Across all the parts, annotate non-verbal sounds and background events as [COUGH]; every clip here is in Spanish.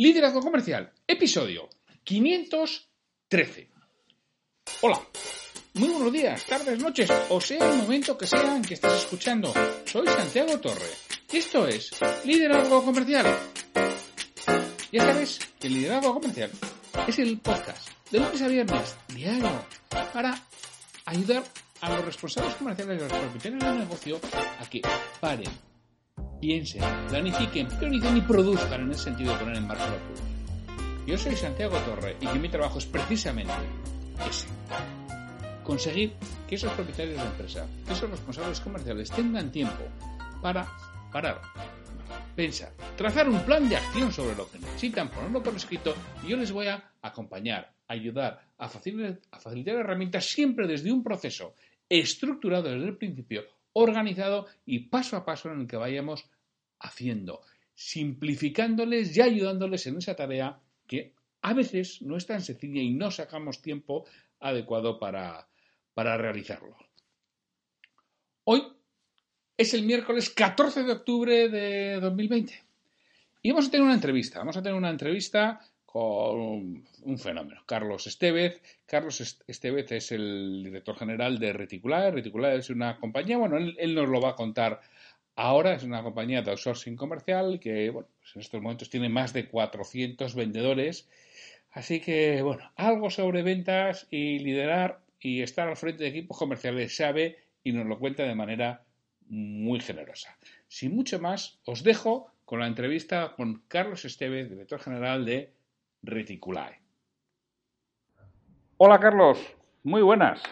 Liderazgo Comercial, episodio 513. Hola, muy buenos días, tardes, noches, o sea el momento que sea en que estés escuchando. Soy Santiago Torre y esto es Liderazgo Comercial. Ya sabes que el Liderazgo Comercial es el podcast de lunes a viernes, diario, para ayudar a los responsables comerciales de los propietarios del negocio a que paren, piensen, planifiquen, prioricen y produzcan en el sentido de poner en marcha la producción. Yo soy Santiago Torre y que mi trabajo es precisamente ese. Conseguir que esos propietarios de empresa, que esos responsables comerciales tengan tiempo para parar, pensar, trazar un plan de acción sobre lo que necesitan, ponerlo por escrito y yo les voy a acompañar, ayudar, a facilitar herramientas siempre desde un proceso estructurado desde el principio organizado y paso a paso en el que vayamos haciendo, simplificándoles y ayudándoles en esa tarea que a veces no es tan sencilla y no sacamos tiempo adecuado para, para realizarlo. Hoy es el miércoles 14 de octubre de 2020 y vamos a tener una entrevista. Vamos a tener una entrevista con un fenómeno. Carlos Estevez. Carlos Estevez es el director general de Reticulae. Reticulae es una compañía, bueno, él, nos lo va a contar ahora, es una compañía de outsourcing comercial que, bueno, pues en estos momentos tiene más de 400 vendedores. Así que, bueno, algo sobre ventas y liderar y estar al frente de equipos comerciales sabe y nos lo cuenta de manera muy generosa. Sin mucho más, os dejo con la entrevista con Carlos Estevez, director general de Reticulae. Hola Carlos, muy buenas.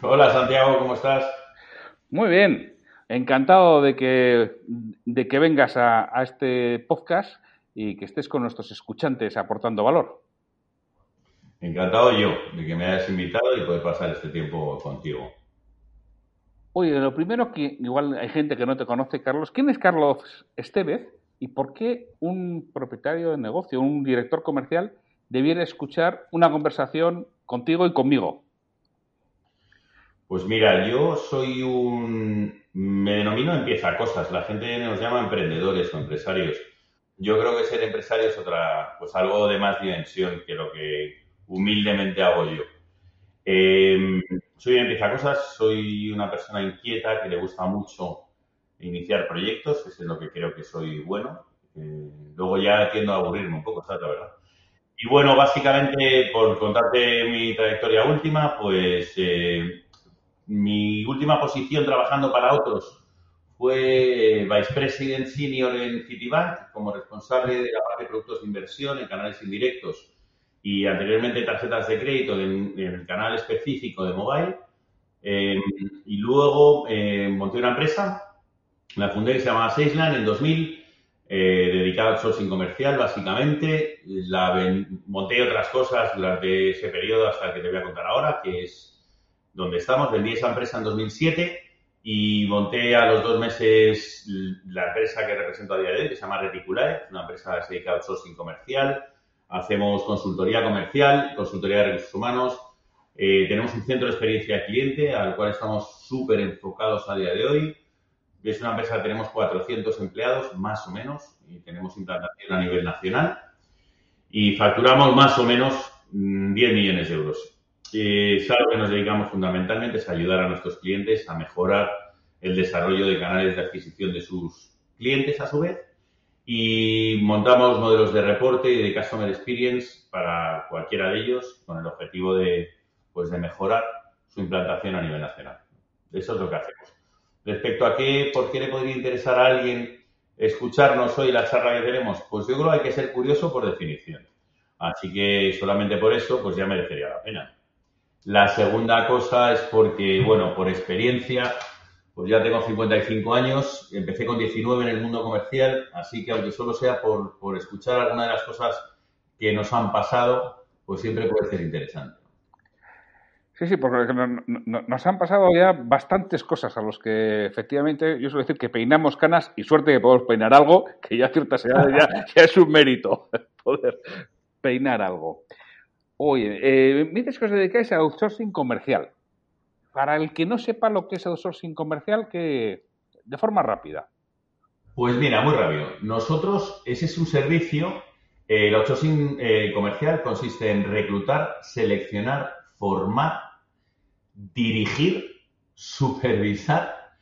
Hola Santiago, ¿cómo estás? Muy bien, encantado de que, de que vengas a, este podcast y que estés con nuestros escuchantes aportando valor. Encantado yo de que me hayas invitado y poder pasar este tiempo contigo. Oye, lo primero que igual hay gente que no te conoce, Carlos. ¿Quién es Carlos Estevez? ¿Y por qué un propietario de negocio, un director comercial, debiera escuchar una conversación contigo y conmigo? Pues mira, yo soy un... me denomino empieza cosas. La gente nos llama emprendedores o empresarios. Yo creo que ser empresario es otra, pues algo de más dimensión que lo que humildemente hago yo. Eh, soy empieza cosas, soy una persona inquieta que le gusta mucho iniciar proyectos, es en lo que creo que soy bueno. Eh, luego ya tiendo a aburrirme un poco, ¿sabes la verdad? Y bueno, básicamente, por contarte mi trayectoria última, pues eh, mi última posición trabajando para otros fue Vice President Senior en Citibank, como responsable de la parte de productos de inversión en canales indirectos y anteriormente tarjetas de crédito en, el canal específico de mobile. Eh, y luego monté una empresa la fundé que se llamaba Seisland en 2000, eh, dedicada al outsourcing comercial, básicamente. La monté otras cosas durante ese periodo hasta el que te voy a contar ahora, que es donde estamos. Vendí esa empresa en 2007 y monté a los dos meses la empresa que represento a día de hoy, que se llama Reticulae, una empresa que al outsourcing comercial. Hacemos consultoría comercial, consultoría de recursos humanos. Eh, tenemos un centro de experiencia cliente al cual estamos súper enfocados a día de hoy es una empresa que tenemos 400 empleados, más o menos, y tenemos implantación a nivel nacional. Y facturamos más o menos 10 mm, millones de euros. Y es algo que nos dedicamos fundamentalmente, es ayudar a nuestros clientes a mejorar el desarrollo de canales de adquisición de sus clientes a su vez. Y montamos modelos de reporte y de Customer Experience para cualquiera de ellos con el objetivo de, pues, de mejorar su implantación a nivel nacional. Eso es lo que hacemos. Respecto a qué, por qué le podría interesar a alguien escucharnos hoy la charla que tenemos, pues yo creo que hay que ser curioso por definición. Así que solamente por eso, pues ya merecería la pena. La segunda cosa es porque, bueno, por experiencia, pues ya tengo 55 años, empecé con 19 en el mundo comercial, así que aunque solo sea por, por escuchar alguna de las cosas que nos han pasado, pues siempre puede ser interesante. Sí, sí, porque nos han pasado ya bastantes cosas a los que efectivamente, yo suelo decir que peinamos canas y suerte que podemos peinar algo, que ya a ciertas edades [LAUGHS] ya, es un mérito [LAUGHS] poder peinar algo. Oye, eh, me dices que os dedicáis a outsourcing comercial. Para el que no sepa lo que es outsourcing comercial, que de forma rápida. Pues mira, muy rápido. Nosotros, ese es un servicio, el outsourcing eh, comercial consiste en reclutar, seleccionar, formar dirigir, supervisar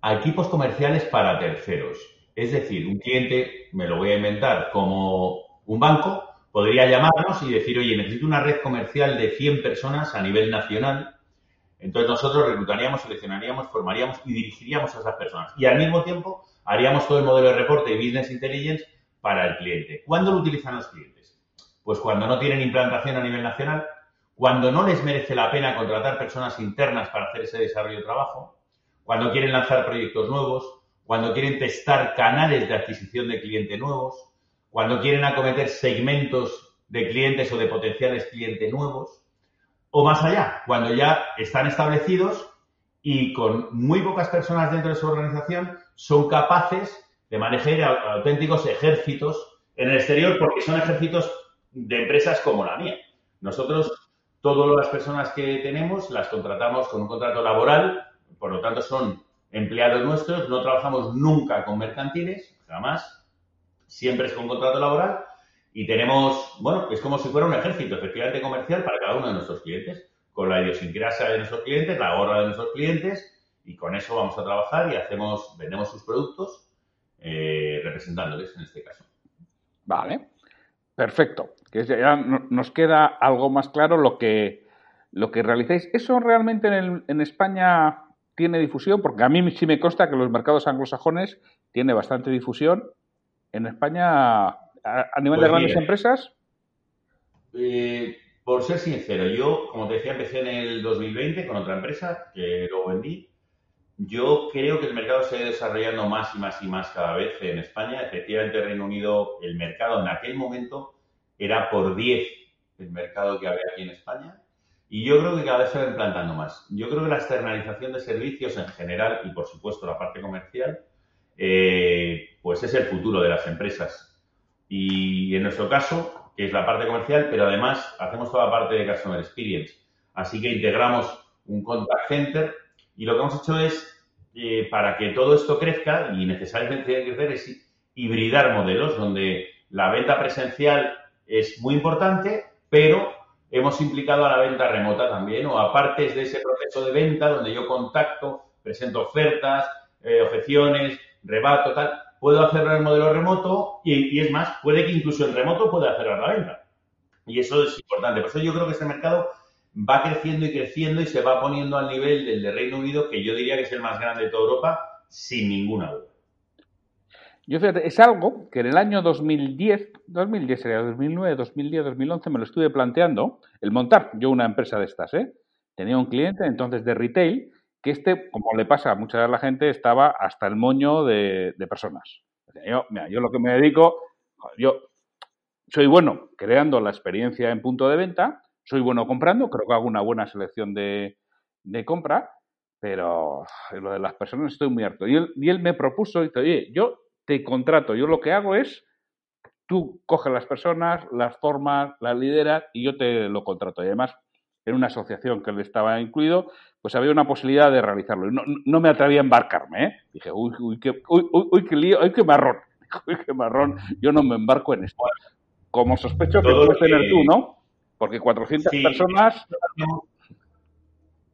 a equipos comerciales para terceros. Es decir, un cliente, me lo voy a inventar, como un banco, podría llamarnos y decir, oye, necesito una red comercial de 100 personas a nivel nacional. Entonces nosotros reclutaríamos, seleccionaríamos, formaríamos y dirigiríamos a esas personas. Y al mismo tiempo haríamos todo el modelo de reporte y business intelligence para el cliente. ¿Cuándo lo utilizan los clientes? Pues cuando no tienen implantación a nivel nacional, cuando no les merece la pena contratar personas internas para hacer ese desarrollo de trabajo, cuando quieren lanzar proyectos nuevos, cuando quieren testar canales de adquisición de clientes nuevos, cuando quieren acometer segmentos de clientes o de potenciales clientes nuevos, o más allá, cuando ya están establecidos y con muy pocas personas dentro de su organización son capaces de manejar auténticos ejércitos en el exterior porque son ejércitos de empresas como la mía. Nosotros Todas las personas que tenemos las contratamos con un contrato laboral, por lo tanto son empleados nuestros, no trabajamos nunca con mercantiles, jamás, siempre es con contrato laboral y tenemos, bueno, es como si fuera un ejército efectivamente comercial para cada uno de nuestros clientes, con la idiosincrasia de nuestros clientes, la gorra de nuestros clientes y con eso vamos a trabajar y hacemos, vendemos sus productos eh, representándoles en este caso. Vale, perfecto que ya nos queda algo más claro lo que, lo que realizáis. ¿Eso realmente en, España tiene difusión? Porque a mí sí me consta que los mercados anglosajones tiene bastante difusión. En España, a, nivel de pues grandes empresas. Eh, por ser sincero, yo, como te decía, empecé en el 2020 con otra empresa que lo vendí. Yo creo que el mercado se ha desarrollando más y más y más cada vez en España. Efectivamente, Reino Unido, el mercado en aquel momento era por 10 el mercado que había aquí en España. Y yo creo que cada vez se va implantando más. Yo creo que la externalización de servicios en general y, por supuesto, la parte comercial, eh, pues es el futuro de las empresas. Y en nuestro caso, que es la parte comercial, pero además hacemos toda la parte de Customer Experience. Así que integramos un contact center y lo que hemos hecho es, eh, para que todo esto crezca, y necesariamente tiene que crecer, es hibridar modelos donde la venta presencial es muy importante, pero hemos implicado a la venta remota también, o a partes de ese proceso de venta donde yo contacto, presento ofertas, eh, objeciones, rebato, tal, puedo hacerlo en el modelo remoto y, es más, puede que incluso en remoto pueda hacer la venta. Y eso es importante. Por eso yo creo que este mercado va creciendo y creciendo y se va poniendo al nivel del de Reino Unido, que yo diría que es el más grande de toda Europa, sin ninguna duda. Yo fíjate, es algo que en el año 2010, 2010 sería 2009, 2010, 2011, me lo estuve planteando, el montar yo una empresa de estas, ¿eh? Tenía un cliente entonces de retail que este, como le pasa a mucha de la gente, estaba hasta el moño de, personas. Yo, mira, yo lo que me dedico, yo soy bueno creando la experiencia en punto de venta, soy bueno comprando, creo que hago una buena selección de, de compra, pero lo de las personas estoy muy harto. Y él, y él me propuso, dice, oye, yo te contrato. Yo lo que hago es, tú coges las personas, las formas, las lideras y yo te lo contrato. Y además, en una asociación que le estaba incluido, pues había una posibilidad de realizarlo. No, no me atrevía a embarcarme, ¿eh? Dije, uy, uy, qué, uy, uy, qué lío, uy, qué marrón. [LAUGHS] Uy, qué marrón, yo no me embarco en esto. Como sospecho que puedes tener tú, ¿no? Porque 400 personas...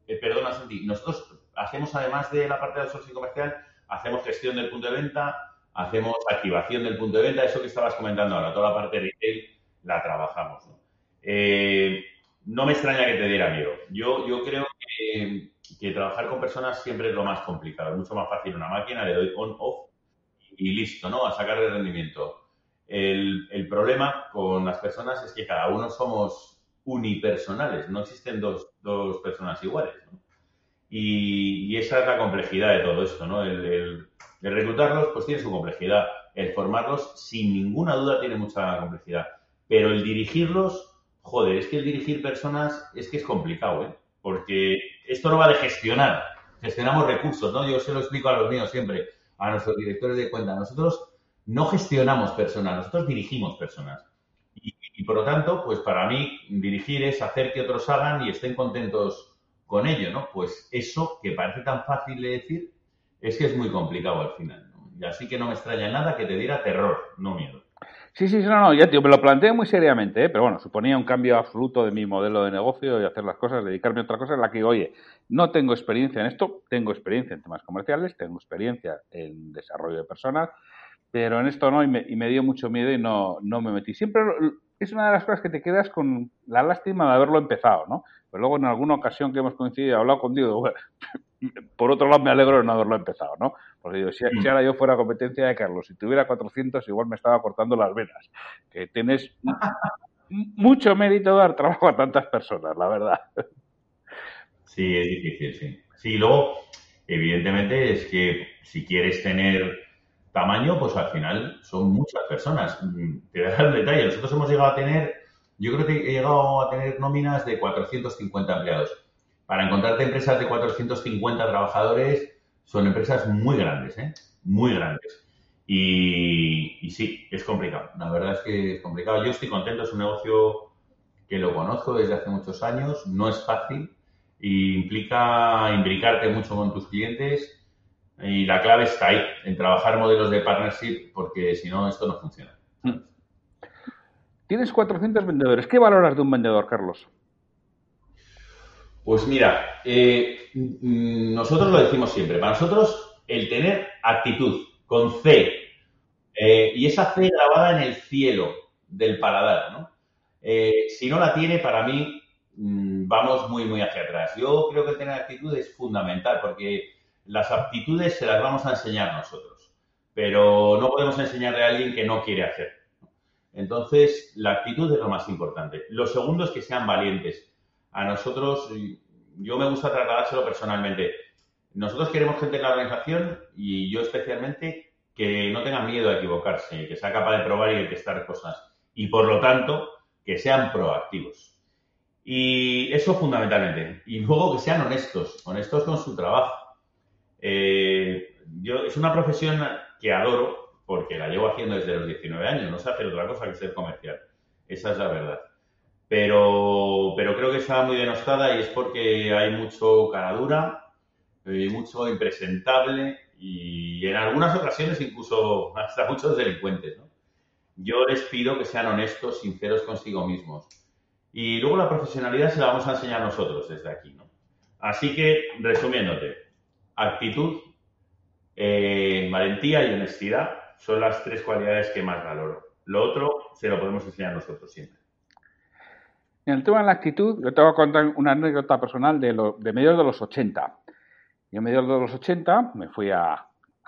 Eh, perdona, Santi, nosotros hacemos, además de la parte del socio comercial, hacemos gestión del punto de venta, hacemos activación del punto de venta, eso que estabas comentando ahora, toda la parte de retail la trabajamos. ¿no? Eh, me extraña que te diera miedo. Yo, creo que, trabajar con personas siempre es lo más complicado. Es mucho más fácil una máquina, le doy on-off y listo, ¿no? A sacar el rendimiento. El, el, problema con las personas es que cada uno somos unipersonales, no existen dos, dos personas iguales. ¿no? Y, esa es la complejidad de todo esto, ¿no? El, reclutarlos, pues tiene su complejidad. El formarlos, sin ninguna duda, tiene mucha complejidad. Pero el dirigirlos, joder, es que el dirigir personas es que es complicado, ¿eh? Porque esto no va de gestionar. Gestionamos recursos, ¿no? Yo se lo explico a los míos siempre, a nuestros directores de cuenta. Nosotros no gestionamos personas, nosotros dirigimos personas. Y, por lo tanto, pues para mí dirigir es hacer que otros hagan y estén contentos con ello, ¿no? Pues eso que parece tan fácil de decir es que es muy complicado al final. Y así que no me extraña nada que te diera terror, no miedo. Sí, sí, no, no, ya tío, me lo planteo muy seriamente, ¿eh? pero bueno, suponía un cambio absoluto de mi modelo de negocio y hacer las cosas, dedicarme a otra cosa en la que, oye, no tengo experiencia en esto, tengo experiencia en temas comerciales, tengo experiencia en desarrollo de personas, pero en esto no, y me, y me dio mucho miedo y no, no me metí. Siempre es una de las cosas que te quedas con la lástima de haberlo empezado, ¿no? Pero luego en alguna ocasión que hemos coincidido y hablado contigo, [LAUGHS] por otro lado me alegro de no haberlo empezado, ¿no? Porque digo, si, ahora yo fuera competencia de Carlos, si tuviera 400 igual me estaba cortando las venas. Que tienes mucho mérito dar trabajo a tantas personas, la verdad. Sí, es difícil, sí. Sí, luego, evidentemente es que si quieres tener tamaño, pues al final son muchas personas. Te voy a dar el detalle. Nosotros hemos llegado a tener, yo creo que he llegado a tener nóminas de 450 empleados. Para encontrarte empresas de 450 trabajadores son empresas muy grandes, ¿eh? Muy grandes. Y, sí, es complicado. La verdad es que es complicado. Yo estoy contento, es un negocio que lo conozco desde hace muchos años, no es fácil y implica imbricarte mucho con tus clientes y la clave está ahí, en trabajar modelos de partnership, porque si no, esto no funciona. Hmm. Tienes 400 vendedores. ¿Qué valoras de un vendedor, Carlos? Pues mira, eh, mm, nosotros lo decimos siempre. Para nosotros, el tener actitud con C eh, y esa C grabada en el cielo del paladar, ¿no? Eh, si no la tiene, para mí, mm, vamos muy, muy hacia atrás. Yo creo que tener actitud es fundamental porque las aptitudes se las vamos a enseñar nosotros, pero no podemos enseñarle a alguien que no quiere hacer. Entonces, la actitud es lo más importante. Lo segundo es que sean valientes. A nosotros, yo me gusta trasladárselo personalmente. Nosotros queremos gente en la organización y yo especialmente que no tenga miedo a equivocarse, que sea capaz de probar y de testar cosas. Y por lo tanto, que sean proactivos. Y eso fundamentalmente. Y luego que sean honestos, honestos con su trabajo. Eh, yo, es una profesión que adoro porque la llevo haciendo desde los 19 años, no sé hacer otra cosa que ser comercial. Esa es la verdad. Pero, pero creo que está muy denostada y es porque hay mucho caradura, mucho impresentable y en algunas ocasiones incluso [LAUGHS] hasta muchos delincuentes. Yo les pido que sean honestos, sinceros consigo mismos. Y luego la profesionalidad se la vamos a enseñar nosotros desde aquí. ¿no? Así que, resumiéndote, actitud, eh, valentía y honestidad son las tres cualidades que más valoro. Lo otro se lo podemos enseñar nosotros siempre. En el tema de la actitud, yo te voy a contar una anécdota personal de, lo, de mediados de los 80. Yo en mediados de los 80 me fui a,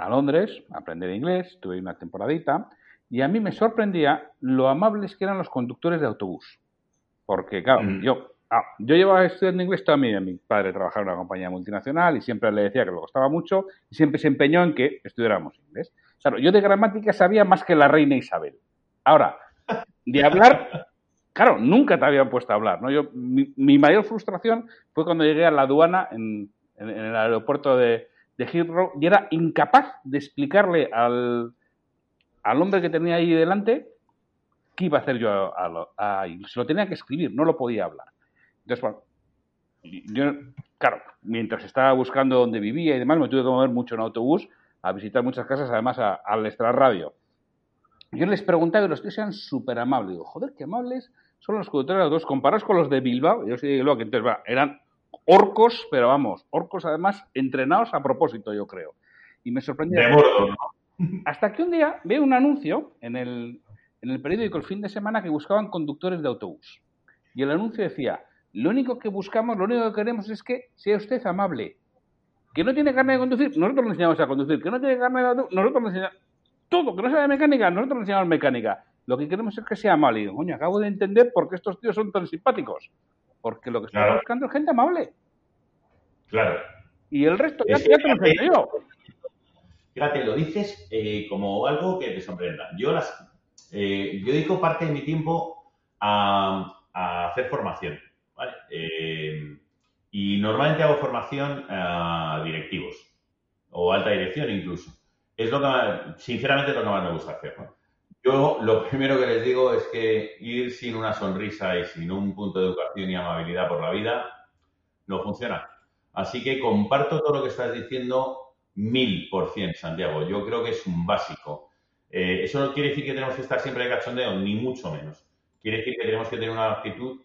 Londres a aprender inglés, tuve una temporadita, y a mí me sorprendía lo amables que eran los conductores de autobús. Porque, claro, mm. yo Ah, yo llevaba estudiando inglés toda mi vida. Mi padre trabajaba en una compañía multinacional y siempre le decía que le costaba mucho y siempre se empeñó en que estudiáramos inglés. Claro, yo de gramática sabía más que la reina Isabel. Ahora, de hablar, claro, nunca te habían puesto a hablar. ¿no? Yo, mi, mayor frustración fue cuando llegué a la aduana en, el aeropuerto de, de Heathrow y era incapaz de explicarle al, al hombre que tenía ahí delante qué iba a hacer yo a, Se lo tenía que escribir, no lo podía hablar. Entonces, bueno, yo, claro, mientras estaba buscando dónde vivía y demás, me tuve que mover mucho en autobús a visitar muchas casas, además al extra radio. Yo les preguntaba y los tíos eran súper amables. Digo, joder, qué amables son los conductores de autobús. Comparados con los de Bilbao, yo de Bilbao, que entonces va, eran orcos, pero vamos, orcos además entrenados a propósito, yo creo. Y me sorprendió. [LAUGHS] Hasta que un día veo un anuncio en el, en el periódico el fin de semana que buscaban conductores de autobús. Y el anuncio decía, lo único que buscamos, lo único que queremos es que sea usted amable. Que no tiene carne de conducir, nosotros le enseñamos a conducir. Que no tiene carne de nosotros le enseñamos todo. Que no sabe mecánica, nosotros le enseñamos mecánica. Lo que queremos es que sea amable. Y digo, coño, acabo de entender por qué estos tíos son tan simpáticos. Porque lo que estamos buscando es gente amable. Claro, Y el resto ya, te lo sé yo. Fíjate, lo dices eh, como algo que te sorprenda. Yo, las, eh, yo dedico parte de mi tiempo a, hacer formación. Eh, y normalmente hago formación a directivos o alta dirección incluso. Es lo que, sinceramente, lo que más me gusta hacer. Yo lo primero que les digo es que ir sin una sonrisa y sin un punto de educación y amabilidad por la vida no funciona. Así que comparto todo lo que estás diciendo mil por cien, Santiago. Yo creo que es un básico. Eh, eso no quiere decir que tenemos que estar siempre de cachondeo, ni mucho menos. Quiere decir que tenemos que tener una actitud,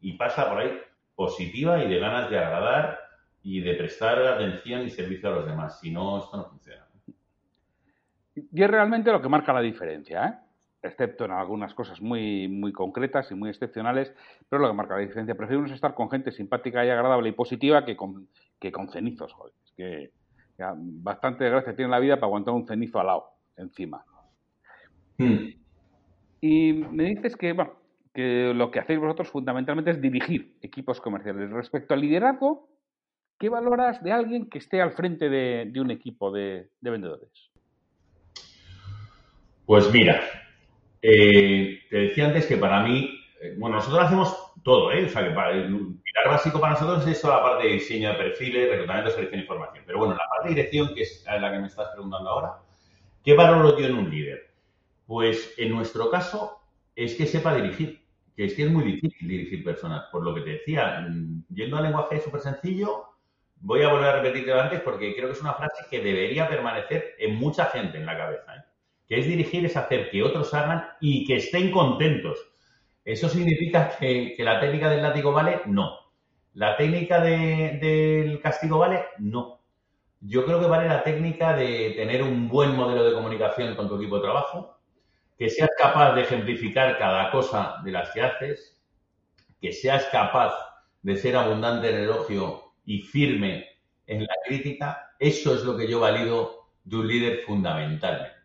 y pasa por ahí, positiva y de ganas de agradar y de prestar atención y servicio a los demás. Si no, esto no funciona. Y es realmente lo que marca la diferencia, ¿eh? excepto en algunas cosas muy, muy concretas y muy excepcionales, pero lo que marca la diferencia. Preferimos estar con gente simpática y agradable y positiva que con, que con cenizos, joder. Es que bastante gracia tiene la vida para aguantar un cenizo al lado, encima. Hmm. Y me dices que, bueno, que lo que hacéis vosotros fundamentalmente es dirigir equipos comerciales. Respecto al liderazgo, ¿qué valoras de alguien que esté al frente de, un equipo de, vendedores? Pues mira, eh, te decía antes que para mí, eh, bueno, nosotros hacemos todo, ¿eh? O sea, que para, el pilar básico para nosotros es toda la parte de diseño de perfiles, reclutamiento, selección y formación. Pero bueno, la parte de dirección, que es la que me estás preguntando ahora, ¿qué valoro yo en un líder? Pues en nuestro caso es que sepa dirigir, que es que es muy difícil dirigir personas. Por lo que te decía, mm, yendo al lenguaje súper sencillo, voy a volver a repetirte antes porque creo que es una frase que debería permanecer en mucha gente en la cabeza. ¿eh? Que es dirigir, es hacer que otros hagan y que estén contentos ¿Eso significa que, la técnica del látigo vale? No. ¿La técnica del castigo vale? No. Yo creo que vale la técnica de tener un buen modelo de comunicación con tu equipo de trabajo, que seas capaz de ejemplificar cada cosa de las que haces, que seas capaz de ser abundante en elogio y firme en la crítica. Eso es lo que yo valido de un líder fundamentalmente.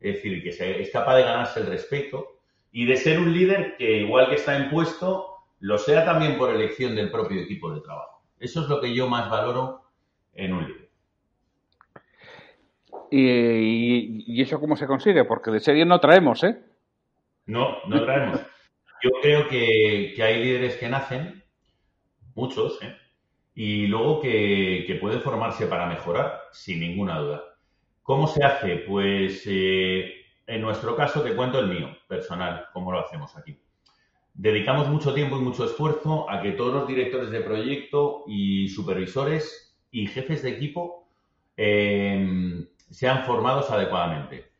Es decir, que es capaz de ganarse el respeto, y de ser un líder que, igual que está impuesto, lo sea también por elección del propio equipo de trabajo. Eso es lo que yo más valoro en un líder. ¿Y, eso cómo se consigue? Porque de serie no traemos, ¿eh? No, no traemos. Yo creo que, hay líderes que nacen, muchos, ¿eh? y luego que, que, pueden formarse para mejorar, sin ninguna duda. ¿Cómo se hace? Pues eh, en nuestro caso, te cuento el mío, personal, cómo lo hacemos aquí. Dedicamos mucho tiempo y mucho esfuerzo a que todos los directores de proyecto y supervisores y jefes de equipo em, sean formados adecuadamente.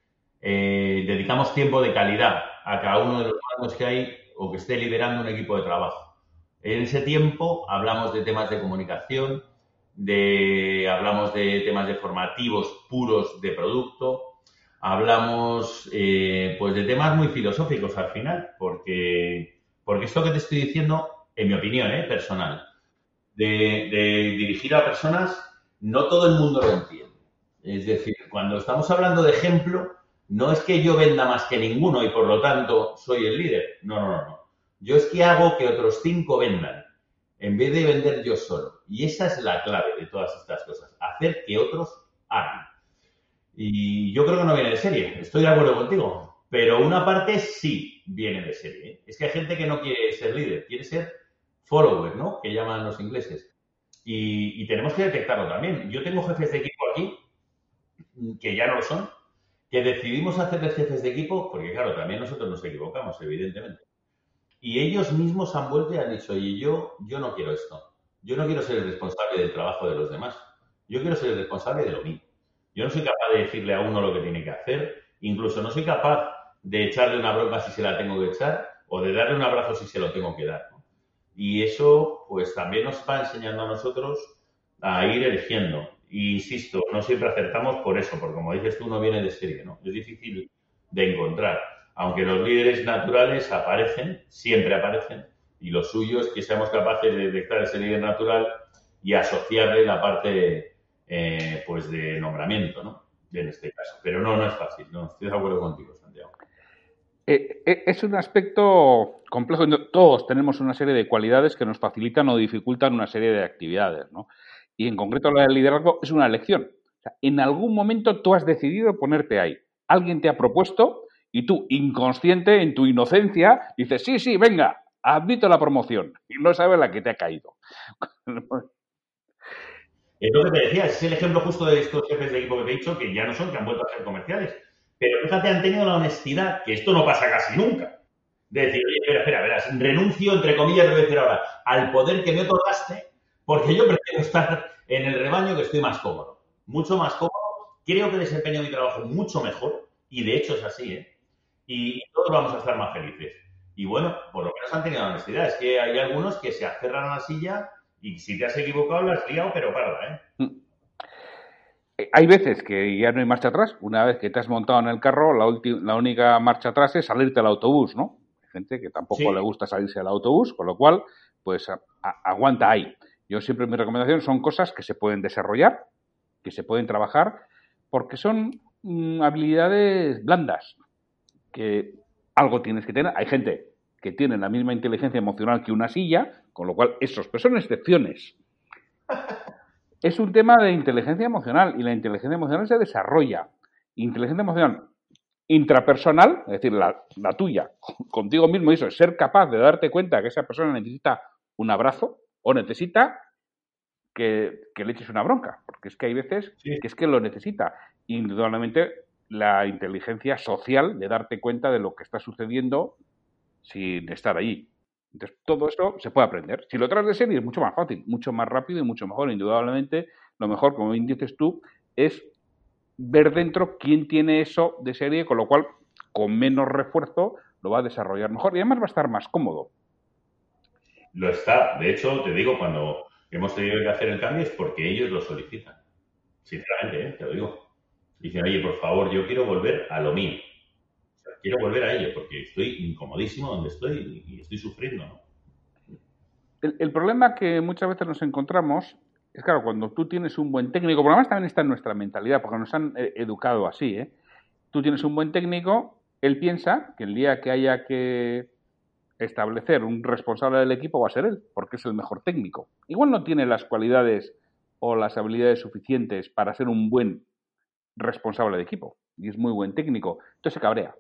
Eh, dedicamos tiempo de calidad a cada uno de los mandos que hay o que esté liderando un equipo de trabajo. En ese tiempo hablamos de temas de comunicación, de, hablamos de temas de formativos puros de producto, hablamos eh, pues de temas muy filosóficos al final, porque, porque esto que te estoy diciendo, en mi opinión eh, personal, de, dirigir a personas, no todo el mundo lo entiende. Es decir, cuando estamos hablando de ejemplo, no es que yo venda más que ninguno y por lo tanto soy el líder. No, no, no. Yo es que hago que otros cinco vendan en vez de vender yo solo. Y esa es la clave de todas estas cosas. Hacer que otros hagan. Y yo creo que no viene de serie, estoy de acuerdo contigo. Pero una parte sí viene de serie. ¿eh? Es que hay gente que no quiere ser líder, quiere ser follower, ¿no? Que llaman los ingleses. Y, tenemos que detectarlo también. Yo tengo jefes de equipo aquí, que ya no lo son, que decidimos hacerles jefes de equipo, porque claro, también nosotros nos equivocamos, evidentemente. Y ellos mismos han vuelto y han dicho, yo, yo no quiero esto. Yo no quiero ser el responsable del trabajo de los demás. Yo quiero ser el responsable de lo mío. Yo no soy capaz de decirle a uno lo que tiene que hacer, incluso no soy capaz de echarle una broma si se la tengo que echar o de darle un abrazo si se lo tengo que dar. Y eso, pues también nos va enseñando a nosotros a ir eligiendo. Insisto, no siempre acertamos por eso, porque como dices tú, no viene de serie, ¿no? Es difícil de encontrar. Aunque los líderes naturales aparecen, siempre aparecen, y lo suyo es que seamos capaces de detectar ese líder natural y asociarle la parte eh, pues de nombramiento, ¿no? En este caso. Pero no, no es fácil, no, estoy de acuerdo contigo, Santiago. Eh, eh, es un aspecto complejo. Todos tenemos una serie de cualidades que nos facilitan o dificultan una serie de actividades, ¿no? Y en concreto la del liderazgo, es una elección. en algún momento tú has decidido ponerte ahí. Alguien te ha propuesto y tú, inconsciente, en tu inocencia, dices, sí, sí, venga, admito la promoción. Y no sabes la que te ha caído. Es lo que te decía, es el ejemplo justo de estos jefes de equipo que te he dicho, que ya no son, que han vuelto a ser comerciales. Pero fíjate, han tenido la honestidad, que esto no pasa casi nunca, de decir, oye, espera, espera, verás, renuncio, entre comillas, voy a decir ahora, al poder que me otorgaste, porque yo prefiero estar en el rebaño que estoy más cómodo. Mucho más cómodo. Creo que desempeño mi trabajo mucho mejor, y de hecho es así, ¿eh? Y todos vamos a estar más felices. Y bueno, por lo menos han tenido la honestidad. Es que hay algunos que se aferran a la silla y si te has equivocado, lo has liado, pero parda, ¿eh? Mm. ¿eh? Hay veces que ya no hay marcha atrás. Una vez que te has montado en el carro, la, la única marcha atrás es salirte al autobús, ¿no? Hay gente que tampoco le gusta salirse al autobús, con lo cual, pues aguanta ahí. Yo siempre mi recomendación son cosas que se pueden desarrollar, que se pueden trabajar, porque son mm, habilidades blandas, que algo tienes que tener. Hay gente que tiene la misma inteligencia emocional que una silla, con lo cual esos son excepciones. Es un tema de inteligencia emocional y la inteligencia emocional se desarrolla. Inteligencia emocional intrapersonal, es decir, la, tuya, [LAUGHS] contigo mismo, eso es ser capaz de darte cuenta que esa persona necesita un abrazo o necesita que, le eches una bronca, porque es que hay veces que es que lo necesita. Indudablemente la inteligencia social de darte cuenta de lo que está sucediendo sin estar allí. Entonces, todo eso se puede aprender. Si lo traes de serie es mucho más fácil, mucho más rápido y mucho mejor. Indudablemente, lo mejor, como bien dices tú, es ver dentro quién tiene eso de serie, con lo cual, con menos refuerzo, lo va a desarrollar mejor y además va a estar más cómodo. Lo está. De hecho, te digo, cuando hemos tenido que hacer el cambio es porque ellos lo solicitan. Sinceramente, ¿eh? te lo digo. Dicen, oye, por favor, yo quiero volver a lo mío quiero volver a ello porque estoy incomodísimo donde estoy y estoy sufriendo. El, problema que muchas veces nos encontramos es, claro, cuando tú tienes un buen técnico, por lo menos también está en nuestra mentalidad, porque nos han eh, educado así, ¿eh? Tú tienes un buen técnico, él piensa que el día que haya que establecer un responsable del equipo va a ser él, porque es el mejor técnico. Igual no tiene las cualidades o las habilidades suficientes para ser un buen responsable de equipo y es muy buen técnico, entonces se cabrea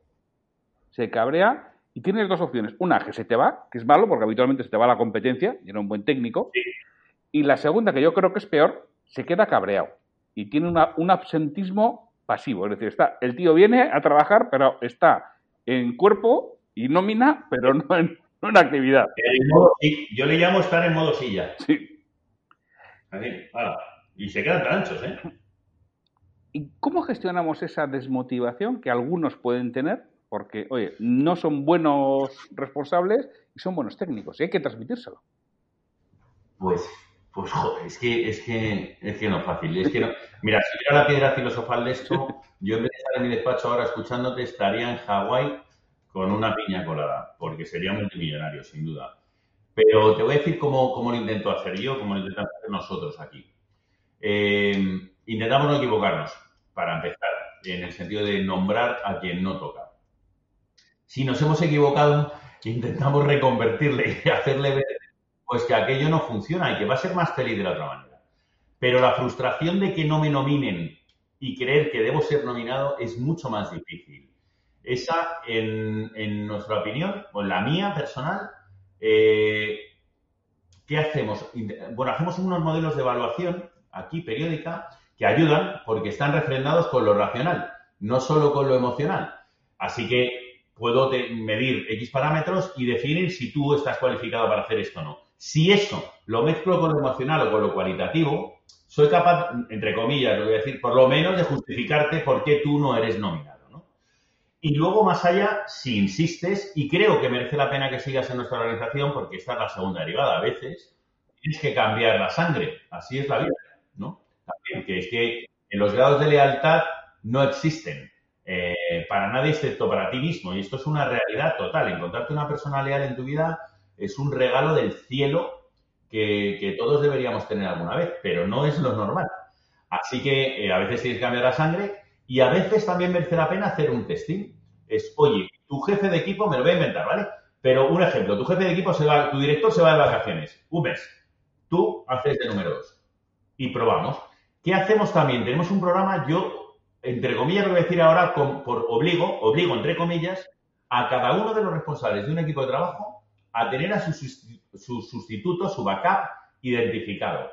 se cabrea y tienes dos opciones. Una, que se te va, que es malo porque habitualmente se te va la competencia y era un buen técnico. Y la segunda, que yo creo que es peor, se queda cabreado y tiene un absentismo pasivo. Es decir, está, el tío viene a trabajar, pero está en cuerpo y nómina, pero no en, actividad. yo le llamo estar en modo silla. Sí. Y se quedan tan anchos, ¿eh? ¿Y cómo gestionamos esa desmotivación que algunos pueden tener porque, oye, no son buenos responsables y son buenos técnicos, y hay que transmitírselo. Pues, pues joder, es que, es que, es que no es fácil. Es que no. Mira, si hubiera la piedra filosofal de esto, [LAUGHS] yo en vez de estar en mi despacho ahora escuchándote, estaría en Hawái con una piña colada, porque sería multimillonario, sin duda. Pero te voy a decir cómo, cómo lo intento hacer yo, cómo lo intentamos hacer nosotros aquí. Eh, intentamos no equivocarnos, para empezar, en el sentido de nombrar a quien no toca si nos hemos equivocado, intentamos reconvertirle y hacerle ver pues que aquello no funciona y que va a ser más feliz de la otra manera. Pero la frustración de que no me nominen y creer que debo ser nominado es mucho más difícil. Esa, en, nuestra opinión, o en la mía personal, eh, ¿qué hacemos? Bueno, hacemos unos modelos de evaluación aquí periódica que ayudan porque están refrendados con lo racional, no solo con lo emocional. Así que puedo medir X parámetros y definir si tú estás cualificado para hacer esto o no. Si eso lo mezclo con lo emocional o con lo cualitativo, soy capaz, entre comillas, lo voy a decir, por lo menos de justificarte por qué tú no eres nominado. Y luego, más allá, si insistes, y creo que merece la pena que sigas en nuestra organización, porque esta es la segunda derivada, a veces tienes que cambiar la sangre. Así es la vida, ¿no? También, que es que en los grados de lealtad no existen. Eh, para nadie excepto para ti mismo. Y esto es una realidad total. Encontrarte una persona leal en tu vida es un regalo del cielo que, todos deberíamos tener alguna vez, pero no es lo normal. Así que eh, a veces tienes que cambiar la sangre y a veces también merece la pena hacer un testing. Es, oye, tu jefe de equipo, me lo voy a inventar, ¿vale? Pero un ejemplo, tu jefe de equipo se va, tu director se va de vacaciones, un mes. Tú haces de número dos. y probamos. ¿Qué hacemos también? Tenemos un programa, yo, entre comillas, lo voy a decir ahora, por obligo, obligo, entre comillas, a cada uno de los responsables de un equipo de trabajo a tener a su, su sustituto, su backup identificado.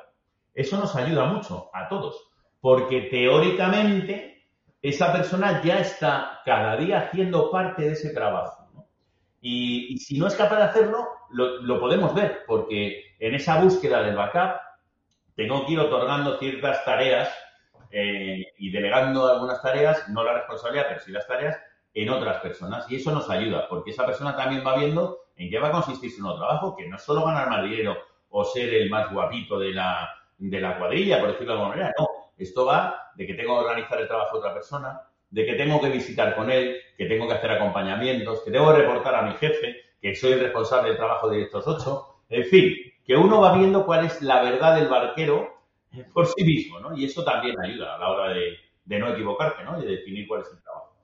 Eso nos ayuda mucho a todos, porque teóricamente esa persona ya está cada día haciendo parte de ese trabajo. Y, si no es capaz de hacerlo, lo, podemos ver, porque en esa búsqueda del backup tengo que ir otorgando ciertas tareas eh, y delegando algunas tareas, no la responsabilidad, pero sí las tareas, en otras personas. Y eso nos ayuda, porque esa persona también va viendo en qué va a consistir su nuevo trabajo, que no solo ganar más dinero o ser el más guapito de la, de la cuadrilla, por decirlo de alguna manera. No, esto va de que tengo que organizar el trabajo de otra persona, de que tengo que visitar con él, que tengo que hacer acompañamientos, que debo reportar a mi jefe, que soy el responsable del trabajo de estos ocho. En fin, que uno va viendo cuál es la verdad del barquero [LAUGHS] por sí mismo, ¿no? Y eso también ayuda a la hora de, de no equivocarte, ¿no? Y de definir cuál es el trabajo.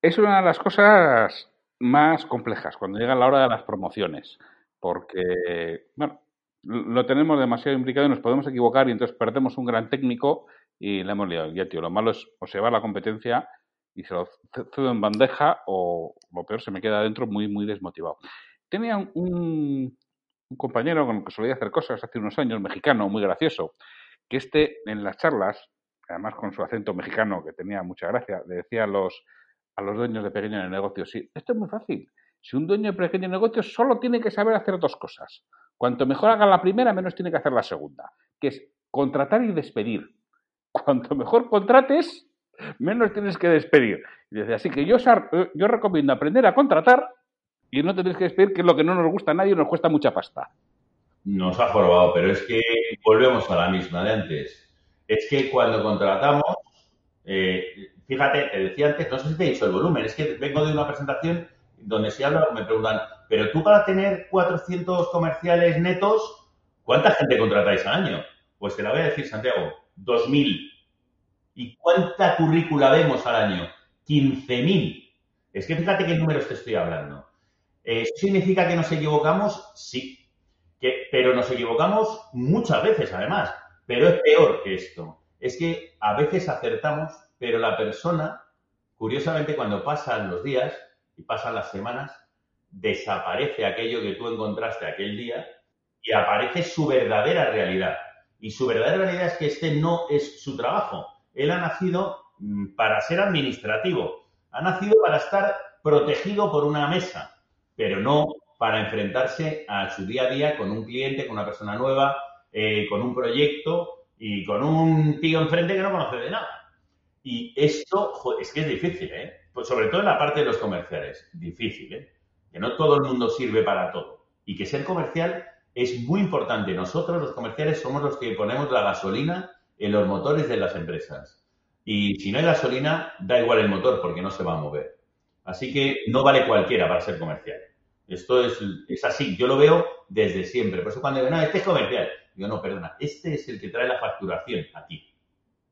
Es una de las cosas más complejas cuando llega la hora de las promociones, porque, bueno, lo tenemos demasiado implicado y nos podemos equivocar y entonces perdemos un gran técnico y le hemos liado. Ya, tío, lo malo es o se va la competencia y se lo cedo en bandeja o lo peor se me queda adentro muy, muy desmotivado. Tenía un, un compañero con el que solía hacer cosas hace unos años, mexicano, muy gracioso, que este en las charlas, además con su acento mexicano que tenía mucha gracia, le decía a los, a los dueños de pequeños negocios, sí, esto es muy fácil. Si un dueño de pequeño negocio solo tiene que saber hacer dos cosas. Cuanto mejor haga la primera, menos tiene que hacer la segunda, que es contratar y despedir. [LAUGHS] Cuanto mejor contrates, menos tienes que despedir. Así que yo, yo recomiendo aprender a contratar y no tenéis que despedir, que es lo que no nos gusta a nadie y nos cuesta mucha pasta. Nos ha jorobado, pero es que volvemos a la misma de antes. Es que cuando contratamos, eh, fíjate, te decía antes, no sé si te he dicho el volumen, es que vengo de una presentación donde se habla, me preguntan, pero tú para tener 400 comerciales netos, ¿cuánta gente contratáis al año? Pues te la voy a decir, Santiago, 2.000. ¿Y cuánta currícula vemos al año? 15.000. Es que fíjate qué números te estoy hablando. ¿Eso significa que nos equivocamos? Sí. Que, pero nos equivocamos muchas veces, además. Pero es peor que esto. Es que a veces acertamos, pero la persona, curiosamente, cuando pasan los días, pasan las semanas, desaparece aquello que tú encontraste aquel día y aparece su verdadera realidad. Y su verdadera realidad es que este no es su trabajo. Él ha nacido mm, para ser administrativo, ha nacido para estar protegido por una mesa, pero no para enfrentarse a su día a día con un cliente, con una persona nueva, eh, con un proyecto y con un tío enfrente que no conoce de nada. Y esto es que es difícil, ¿eh? Pues sobre todo en la parte de los comerciales, difícil, ¿eh? Que no todo el mundo sirve para todo. Y que ser comercial es muy importante. Nosotros, los comerciales, somos los que ponemos la gasolina en los motores de las empresas. Y si no hay gasolina, da igual el motor porque no se va a mover. Así que no vale cualquiera para ser comercial. Esto es, es así. Yo lo veo desde siempre. Por eso cuando digo, no, este es comercial. Yo no, perdona. Este es el que trae la facturación aquí.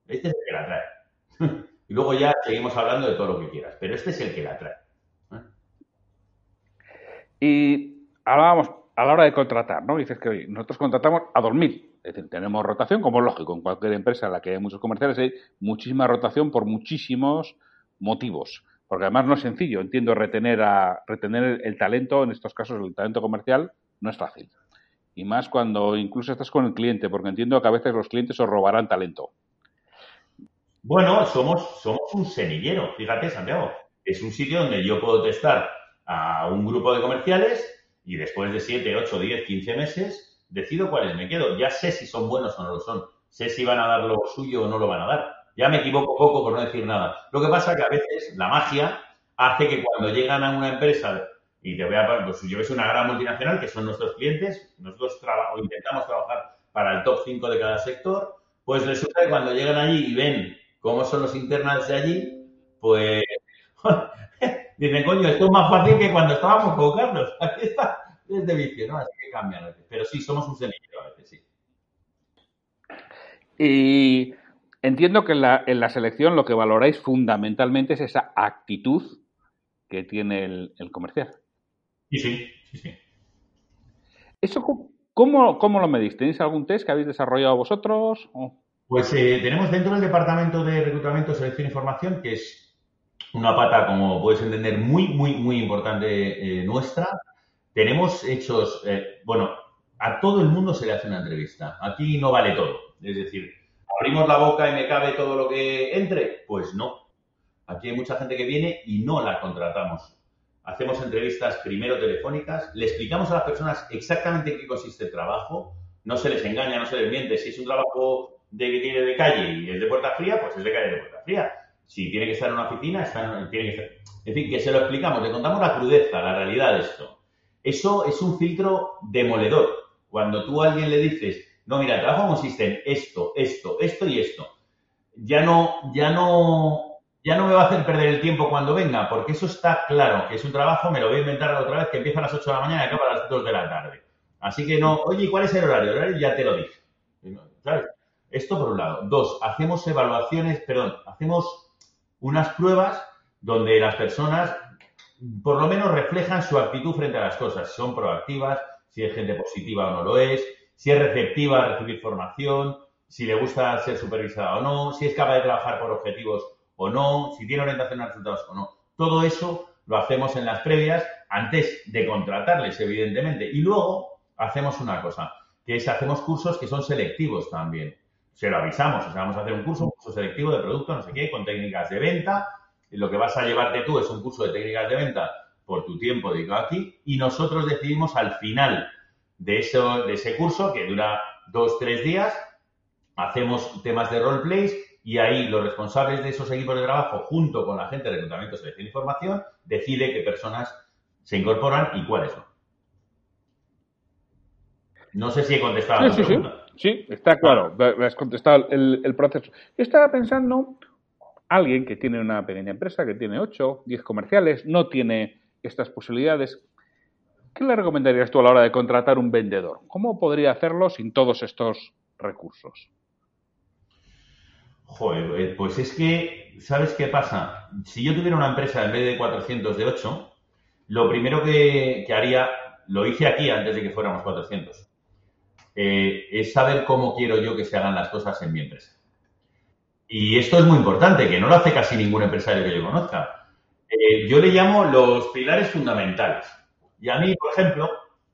Este es el que la trae. [LAUGHS] Y luego ya seguimos hablando de todo lo que quieras, pero este es el que la trae. ¿eh? Y hablábamos a la hora de contratar, ¿no? Dices que nosotros contratamos a 2.000. Es decir, tenemos rotación, como es lógico, en cualquier empresa en la que hay muchos comerciales hay muchísima rotación por muchísimos motivos. Porque además no es sencillo, entiendo, retener, a, retener el talento, en estos casos el talento comercial, no es fácil. Y más cuando incluso estás con el cliente, porque entiendo que a veces los clientes os robarán talento. Bueno, somos, somos un semillero, fíjate, Santiago. Es un sitio donde yo puedo testar a un grupo de comerciales y después de 7, 8, 10, 15 meses decido cuáles me quedo. Ya sé si son buenos o no lo son. Sé si van a dar lo suyo o no lo van a dar. Ya me equivoco poco por no decir nada. Lo que pasa es que a veces la magia hace que cuando llegan a una empresa y te voy a, pues yo ves una gran multinacional que son nuestros clientes, nosotros intentamos trabajar para el top 5 de cada sector, pues resulta que cuando llegan allí y ven cómo son los internals de allí, pues [LAUGHS] dicen, coño, esto es más fácil que cuando estábamos con Carlos. [LAUGHS] Aquí está, es de vicio, ¿no? Así que cambian. Pero sí, somos un semillero a veces, sí. Y entiendo que en la, en la selección lo que valoráis fundamentalmente es esa actitud que tiene el, comercial. Sí, sí, sí, sí. ¿Eso ¿Cómo, ¿Cómo, lo medís? ¿Tenéis algún test que habéis desarrollado vosotros? Pues eh, tenemos dentro del departamento de reclutamiento, selección y formación, que es una pata, como puedes entender, muy, muy, muy importante eh, nuestra. Tenemos hechos, eh, bueno, a todo el mundo se le hace una entrevista. Aquí no vale todo. Es decir, ¿abrimos la boca y me cabe todo lo que entre? Pues no. Aquí hay mucha gente que viene y no la contratamos hacemos entrevistas primero telefónicas, le explicamos a las personas exactamente en qué consiste el trabajo, no se les engaña, no se les miente. Si es un trabajo de que tiene de calle y es de puerta fría, pues es de calle de puerta fría. Si tiene que estar en una oficina, tiene que estar... En fin, que se lo explicamos, le contamos la crudeza, la realidad de esto. Eso es un filtro demoledor. Cuando tú a alguien le dices, no, mira, el trabajo consiste en esto, esto, esto y esto, ya no, ya no ya no me va a hacer perder el tiempo cuando venga, porque eso está claro, que es un trabajo, me lo voy a inventar otra vez, que empieza a las 8 de la mañana y acaba a las 2 de la tarde. Así que no, oye, ¿cuál es el horario? El horario ya te lo dije. ¿Sabes? Esto por un lado. Dos, hacemos evaluaciones, perdón, hacemos unas pruebas donde las personas por lo menos reflejan su actitud frente a las cosas. Si son proactivas, si es gente positiva o no lo es, si es receptiva a recibir formación, si le gusta ser supervisada o no, si es capaz de trabajar por objetivos o no, si tiene orientación a resultados o no. Todo eso lo hacemos en las previas antes de contratarles, evidentemente. Y luego hacemos una cosa, que es hacemos cursos que son selectivos también. Se lo avisamos, o sea, vamos a hacer un curso, un curso selectivo de producto, no sé qué, con técnicas de venta. Y lo que vas a llevarte tú es un curso de técnicas de venta por tu tiempo dedicado aquí y nosotros decidimos al final de, eso, de ese curso, que dura dos, tres días, hacemos temas de roleplays y ahí los responsables de esos equipos de trabajo, junto con la gente de reclutamiento, selección y formación, decide qué personas se incorporan y cuáles no. No sé si he contestado la pregunta. Sí. Está claro. Me has contestado el, proceso. Yo estaba pensando, alguien que tiene una pequeña empresa, que tiene 8, 10 comerciales, no tiene estas posibilidades, ¿qué le recomendarías tú a la hora de contratar un vendedor? ¿Cómo podría hacerlo sin todos estos recursos? Joder, eh, pues es que, ¿sabes qué pasa? Si yo tuviera una empresa en vez de 400 de 8, lo primero que, haría, lo hice aquí antes de que fuéramos 400, eh, es saber cómo quiero yo que se hagan las cosas en mi empresa. Y esto es muy importante, que no lo hace casi ningún empresario que yo conozca. Eh, yo le llamo los pilares fundamentales. Y a mí, por ejemplo,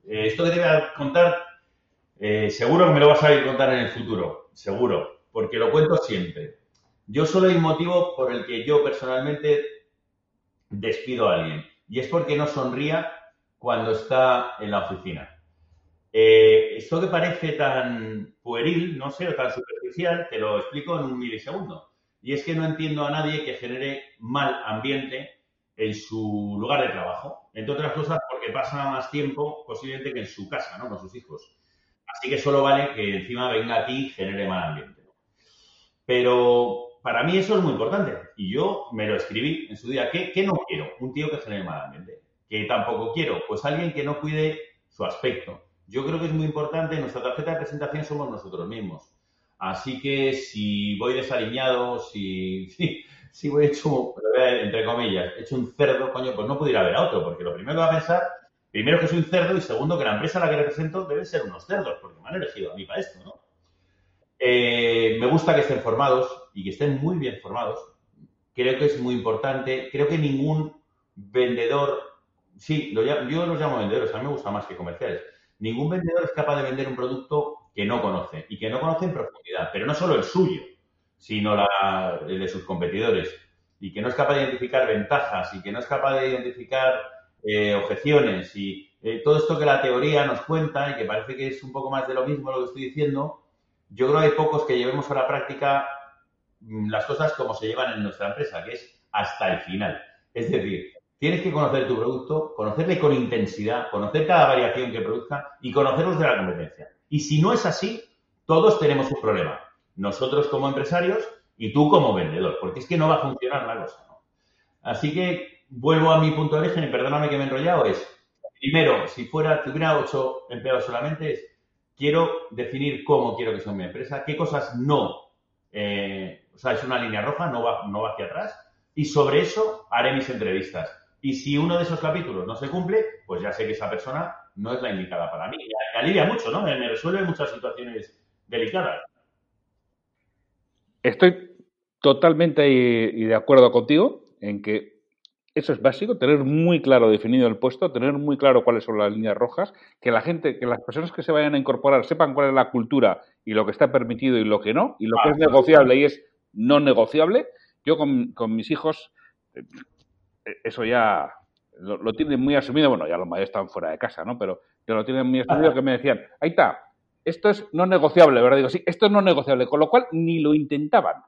esto que te voy a contar, seguro que me lo vas a ir a contar en el futuro, seguro porque lo cuento siempre. Yo solo hay un motivo por el que yo personalmente despido a alguien, y es porque no sonría cuando está en la oficina. Eh, esto que parece tan pueril, no sé, o tan superficial, te lo explico en un milisegundo. Y es que no entiendo a nadie que genere mal ambiente en su lugar de trabajo. Entre otras cosas porque pasa más tiempo posiblemente que en su casa, ¿no? Con sus hijos. Así que solo vale que encima venga aquí y genere mal ambiente. Pero para mí eso es muy importante. Y yo me lo escribí en su día. ¿Qué, no quiero? Un tío que genere mal ambiente. ¿Qué tampoco quiero? Pues alguien que no cuide su aspecto. Yo creo que es muy importante, nuestra tarjeta de presentación somos nosotros mismos. Así que si voy desaliñado, si, [LAUGHS] si, voy hecho, entre comillas, hecho un cerdo, coño, pues no puedo ir a otro, porque lo primero que va a pensar, primero que soy un cerdo y segundo que la empresa a la que represento debe ser unos cerdos, porque me han elegido a mí para esto, ¿no? Eh, me gusta que estén formados y que estén muy bien formados. Creo que es muy importante. Creo que ningún vendedor, sí, yo los llamo vendedores, a mí me gusta más que comerciales. Ningún vendedor es capaz de vender un producto que no conoce y que no conoce en profundidad, pero no solo el suyo, sino el de sus competidores y que no es capaz de identificar ventajas y que no es capaz de identificar eh, objeciones y eh, todo esto que la teoría nos cuenta y que parece que es un poco más de lo mismo lo que estoy diciendo, yo creo que hay pocos que llevemos a la práctica mm, las cosas como se llevan en nuestra empresa, que es hasta el final. Es decir, tienes que conocer tu producto, conocerle con intensidad, conocer cada variación que produzca y conocerlos de la competencia. Y si no es así, todos tenemos un problema. Nosotros como empresarios y tú como vendedor, porque es que no va a funcionar la cosa. Así que vuelvo a mi punto de origen y perdóname que me he enrollado, es, primero, si fuera, tuviera ocho empleados solamente, es quiero definir cómo quiero que sea mi empresa, qué cosas no, eh, o sea, es una línea roja, no va, no va hacia atrás, y sobre eso haré mis entrevistas. Y si uno de esos capítulos no se cumple, pues ya sé que esa persona no es la indicada para mí. Me alivia mucho, ¿no? Me resuelve muchas situaciones delicadas. Estoy totalmente y de acuerdo contigo en que eso es básico, tener muy claro definido el puesto, tener muy claro cuáles son las líneas rojas, que la gente, que las personas que se vayan a incorporar sepan cuál es la cultura y lo que está permitido y lo que no, y lo que es negociable y es no negociable. Yo con, mis hijos, eh, eso ya lo, tienen muy asumido, bueno, ya los mayores están fuera de casa, ¿no? Pero que lo tienen muy asumido, que me decían, ahí está, esto es no negociable, ¿verdad? Digo, sí, esto es no negociable, con lo cual ni lo intentaban.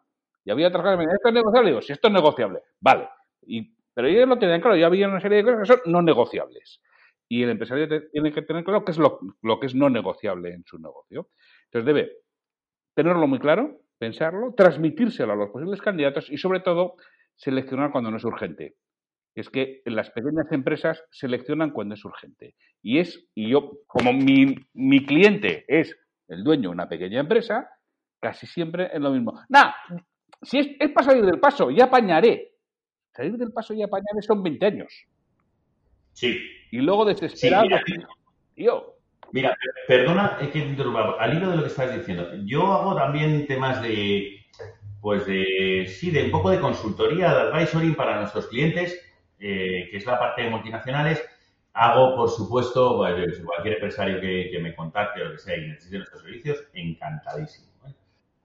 Y había otras cosas que me decían, esto es negociable, digo, si esto es negociable, vale. Y pero ellos lo tenían claro, ya había una serie de cosas que son no negociables. Y el empresario tiene que tener claro qué es lo, que es no negociable en su negocio. Entonces debe tenerlo muy claro, pensarlo, transmitírselo a los posibles candidatos y sobre todo seleccionar cuando no es urgente. Es que las pequeñas empresas seleccionan cuando es urgente. Y es, y yo, como mi, mi cliente es el dueño de una pequeña empresa, casi siempre es lo mismo. Nah, si es, es para salir del paso, ya apañaré. Salir del paso y apañar son 20 años. Sí. Y luego desesperado. mira, perdona es que interrumpa. Al hilo de lo que estás diciendo, yo hago también temas de, pues de, sí, de un poco de consultoría, de advisory para nuestros clientes, eh, que es la parte de multinacionales. Hago, por supuesto, pues, cualquier empresario que, me contacte o lo que sea y necesite nuestros servicios, encantadísimo. ¿eh?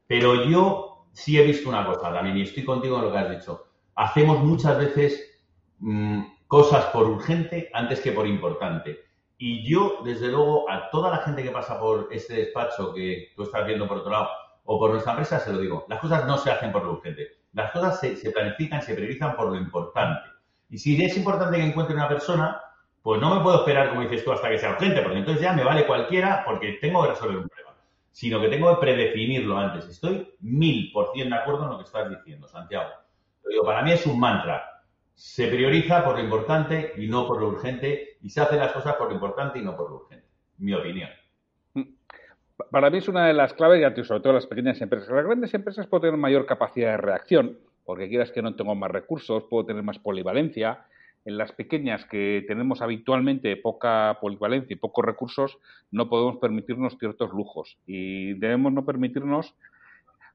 Pero yo sí he visto una cosa también, y estoy contigo en lo que has dicho hacemos muchas veces mm, cosas por urgente antes que por importante. Y yo, desde luego, a toda la gente que pasa por este despacho que tú estás viendo por otro lado o por nuestra empresa, se lo digo, las cosas no se hacen por lo urgente. Las cosas se, se planifican, se priorizan por lo importante. Y si es importante que encuentre una persona, pues no me puedo esperar, como dices tú, hasta que sea urgente, porque entonces ya me vale cualquiera porque tengo que resolver un problema. Sino que tengo que predefinirlo antes. Estoy mil por cien de acuerdo en lo que estás diciendo, Santiago para mí es un mantra. Se prioriza por lo importante y no por lo urgente y se hacen las cosas por lo importante y no por lo urgente. Mi opinión. Para mí es una de las claves, ya sobre todo las pequeñas empresas. Las grandes empresas pueden tener mayor capacidad de reacción, porque quieras que no tengo más recursos, puedo tener más polivalencia. En las pequeñas que tenemos habitualmente poca polivalencia y pocos recursos, no podemos permitirnos ciertos lujos y debemos no permitirnos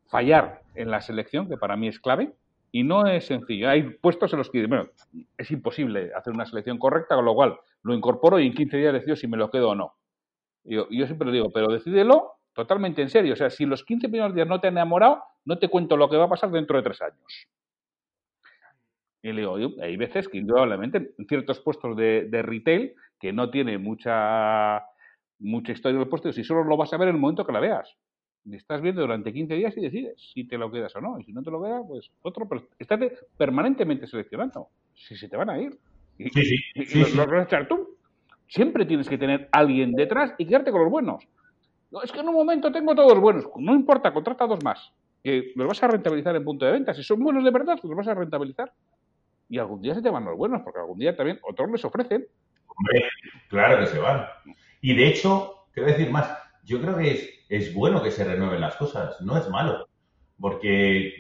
fallar en la selección, que para mí es clave, y no es sencillo. Hay puestos en los que, bueno, es imposible hacer una selección correcta, con lo cual lo incorporo y en 15 días decido si me lo quedo o no. Yo, yo siempre lo digo, pero decídelo totalmente en serio. O sea, si los 15 primeros días no te han enamorado, no te cuento lo que va a pasar dentro de tres años. Y le digo, hay veces que indudablemente en ciertos puestos de, de retail que no tiene mucha, mucha historia del puesto, si solo lo vas a ver en el momento que la veas estás viendo durante 15 días y decides si te lo quedas o no. Y si no te lo quedas, pues otro. Pero estás permanentemente seleccionando. Si se te van a ir. Y, sí, sí. los, vas a echar tú. Siempre tienes que tener alguien detrás y quedarte con los buenos. No, es que en un momento tengo todos los buenos. No importa, contrata dos más. Que los vas a rentabilizar en punto de venta. Si son buenos de verdad, los vas a rentabilizar. Y algún día se te van los buenos, porque algún día también otros les ofrecen. Hombre, claro que se van. Y de hecho, a decir más yo creo que es, es bueno que se renueven las cosas, no es malo. Porque,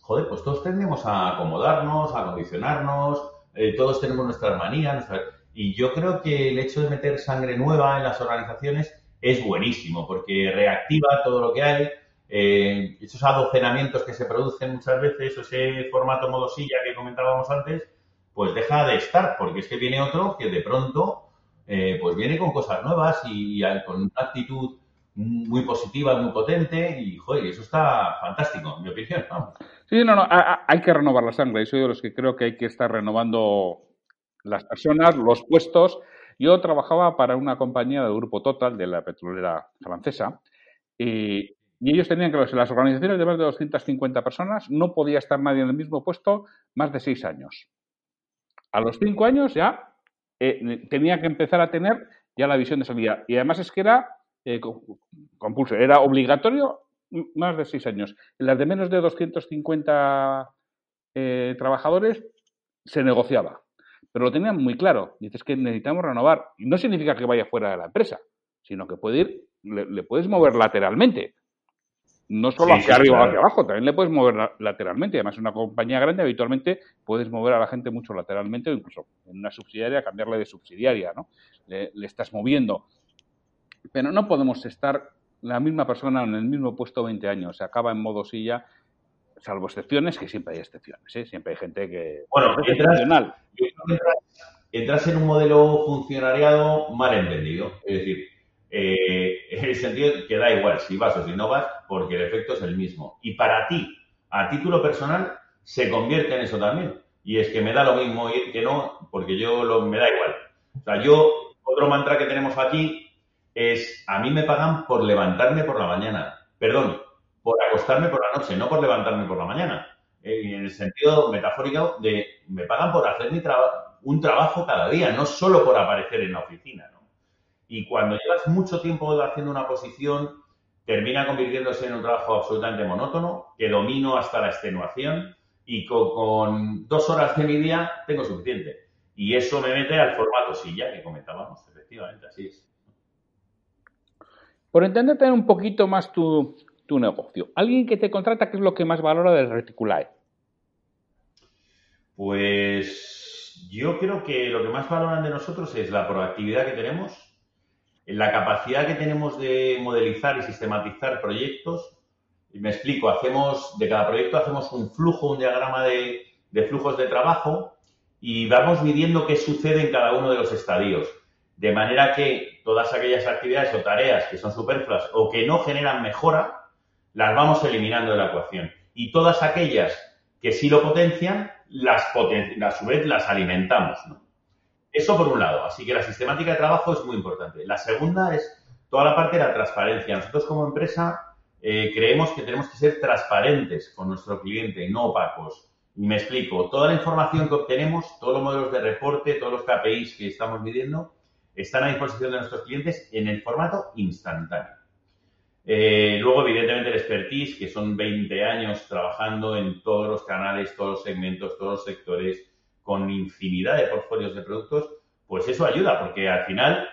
joder, pues todos tendemos a acomodarnos, a condicionarnos, eh, todos tenemos nuestras manías, y yo creo que el hecho de meter sangre nueva en las organizaciones es buenísimo, porque reactiva todo lo que hay, eh, esos adocenamientos que se producen muchas veces, ese formato modosilla que comentábamos antes, pues deja de estar, porque es que viene otro que de pronto, eh, pues viene con cosas nuevas y con una actitud muy positiva, muy potente y, joder, eso está fantástico, en mi opinión. Sí, no, no, hay que renovar la sangre. Yo soy de los que creo que hay que estar renovando las personas, los puestos. Yo trabajaba para una compañía del grupo Total, de la petrolera francesa, y, ellos tenían que en las organizaciones de más de 250 personas no podía estar nadie en el mismo puesto más de seis años. A los cinco años ya eh, tenía que empezar a tener ya la visión de salida. Y además es que era eh, compulso. Era obligatorio más de seis años. En las de menos de 250 eh, trabajadores se negociaba. Pero lo tenían muy claro. Dices que necesitamos renovar. Y no significa que vaya fuera de la empresa, sino que puede ir, le, puedes mover lateralmente. No solo hacia arriba o hacia abajo, también le puedes mover lateralmente. Además, en una compañía grande habitualmente puedes mover a la gente mucho lateralmente o incluso en una subsidiaria cambiarle de subsidiaria, ¿no? Le, estás moviendo. Pero no podemos estar la misma persona en el mismo puesto 20 años. Se acaba en modo silla, salvo excepciones, que siempre hay excepciones. ¿eh? Siempre hay gente que... Bueno, es entras, entras en un modelo funcionariado mal entendido. Es decir, eh, [LAUGHS] en el sentido que da igual si vas o si no vas, porque el efecto es el mismo. Y para ti, a título personal, se convierte en eso también. Y es que me da lo mismo ir que no, porque yo lo, me da igual. O sea, yo, otro mantra que tenemos aquí es, a mí me pagan por levantarme por la mañana. Perdón, por acostarme por la noche, no por levantarme por la mañana. En el sentido metafórico de, me pagan por hacer mi un trabajo cada día, no solo por aparecer en la oficina. Y cuando llevas mucho tiempo haciendo una posición, termina convirtiéndose en un trabajo absolutamente monótono, que domino hasta la extenuación y con, dos horas de mi día tengo suficiente. Y eso me mete al formato silla que comentábamos, efectivamente, así es. Por entenderte un poquito más tu, tu negocio, alguien que te contrata, ¿qué es lo que más valora del Reticulae? Pues yo creo que lo que más valoran de nosotros es la proactividad que tenemos la capacidad que tenemos de modelizar y sistematizar proyectos. Me explico, hacemos, de cada proyecto hacemos un flujo, un diagrama de, flujos de trabajo y vamos midiendo qué sucede en cada uno de los estadios. De manera que todas aquellas actividades o tareas que son superfluas o que no generan mejora, las vamos eliminando de la ecuación. Y todas aquellas que sí lo potencian, las a su vez las alimentamos. ¿no? Eso por un lado. Así que la sistemática de trabajo es muy importante. La segunda es toda la parte de la transparencia. Nosotros como empresa eh, creemos que tenemos que ser transparentes con nuestro cliente, no opacos. Y me explico, toda la información que obtenemos, todos los modelos de reporte, todos los KPIs que estamos midiendo, están a disposición de nuestros clientes en el formato instantáneo. Eh, luego, evidentemente, el expertise, que son 20 años trabajando en todos los canales, todos los segmentos, todos los sectores, con infinidad de portfolios de productos, pues eso ayuda, porque al final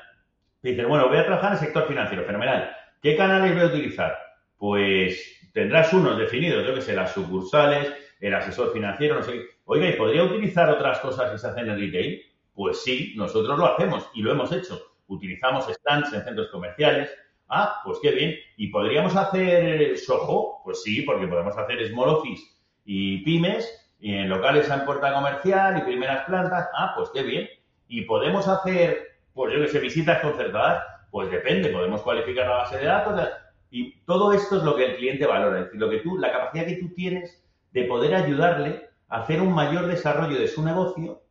dices, bueno, voy a trabajar en el sector financiero, fenomenal. ¿Qué canales voy a utilizar? Pues tendrás unos definidos, yo que sé, las sucursales, el asesor financiero, no sé qué. Oiga, ¿y podría utilizar otras cosas que se hacen en retail? Pues sí, nosotros lo hacemos y lo hemos hecho. Utilizamos stands en centros comerciales. Ah, pues qué bien. ¿Y podríamos hacer Soho? Pues sí, porque podemos hacer Small Office y pymes y en locales en puerta comercial y primeras plantas, ah, pues qué bien. Y podemos hacer, pues yo que sé, visitas concertadas, pues depende, podemos cualificar la base de datos y todo esto es lo que el cliente valora, es decir, lo que tú, la capacidad que tú tienes de poder ayudarle a hacer un mayor desarrollo de su negocio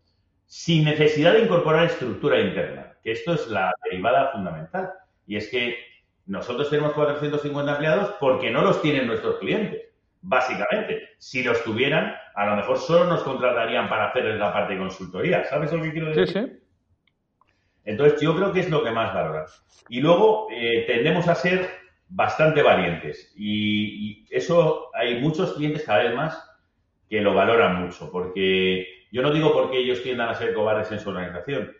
sin necesidad de incorporar estructura interna, que esto es la derivada fundamental. Y es que nosotros tenemos 450 empleados porque no los tienen nuestros clientes básicamente. Si los tuvieran, a lo mejor solo nos contratarían para hacer la parte de consultoría. ¿Sabes lo que quiero decir? Sí, sí. Entonces, yo creo que es lo que más valora. Y luego eh, tendemos a ser bastante valientes. Y, eso hay muchos clientes cada vez más que lo valoran mucho, porque yo no digo porque ellos tiendan a ser cobardes en su organización,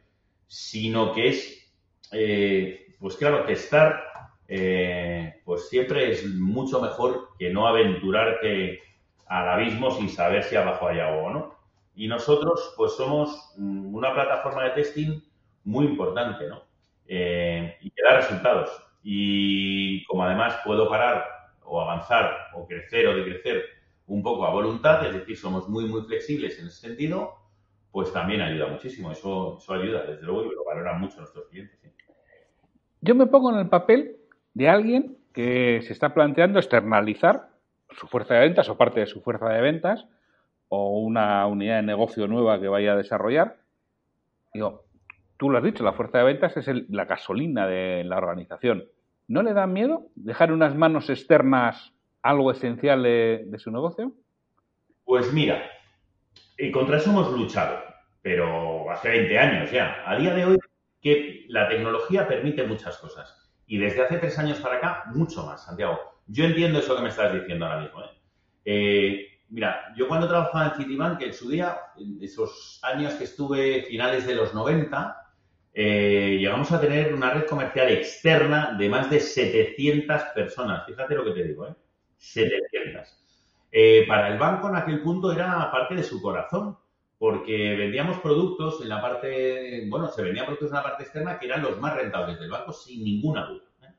sino que es, eh, pues claro, testar eh, pues siempre es mucho mejor que no aventurarte al abismo sin saber si abajo hay agua o no. Y nosotros, pues somos mm, una plataforma de testing muy importante, ¿no? Eh, y que da resultados. Y como además puedo parar o avanzar o crecer o decrecer un poco a voluntad, es decir, somos muy, muy flexibles en ese sentido, pues también ayuda muchísimo. Eso, eso ayuda, desde luego, y lo valoran mucho nuestros clientes. Yo me pongo en el papel de alguien que se está planteando externalizar su fuerza de ventas o parte de su fuerza de ventas o una unidad de negocio nueva que vaya a desarrollar. Digo, tú lo has dicho, la fuerza de ventas es la gasolina de la organización. ¿No le da miedo dejar unas manos externas algo esencial de, su negocio? Pues mira, y contra eso hemos luchado, pero hace 20 años ya. A día de hoy, que la tecnología permite muchas cosas. Y desde hace tres años para acá, mucho más, Santiago. Yo entiendo eso que me estás diciendo ahora mismo. ¿eh? Eh, mira, yo cuando trabajaba en Citibank, en su día, en esos años que estuve, finales de los 90, eh, llegamos a tener una red comercial externa de más de 700 personas. Fíjate lo que te digo, ¿eh? 700. Eh, para el banco en aquel punto era parte de su corazón, porque vendíamos productos en la parte, bueno, se vendían productos en la parte externa que eran los más rentables del banco, sin ninguna duda. ¿eh?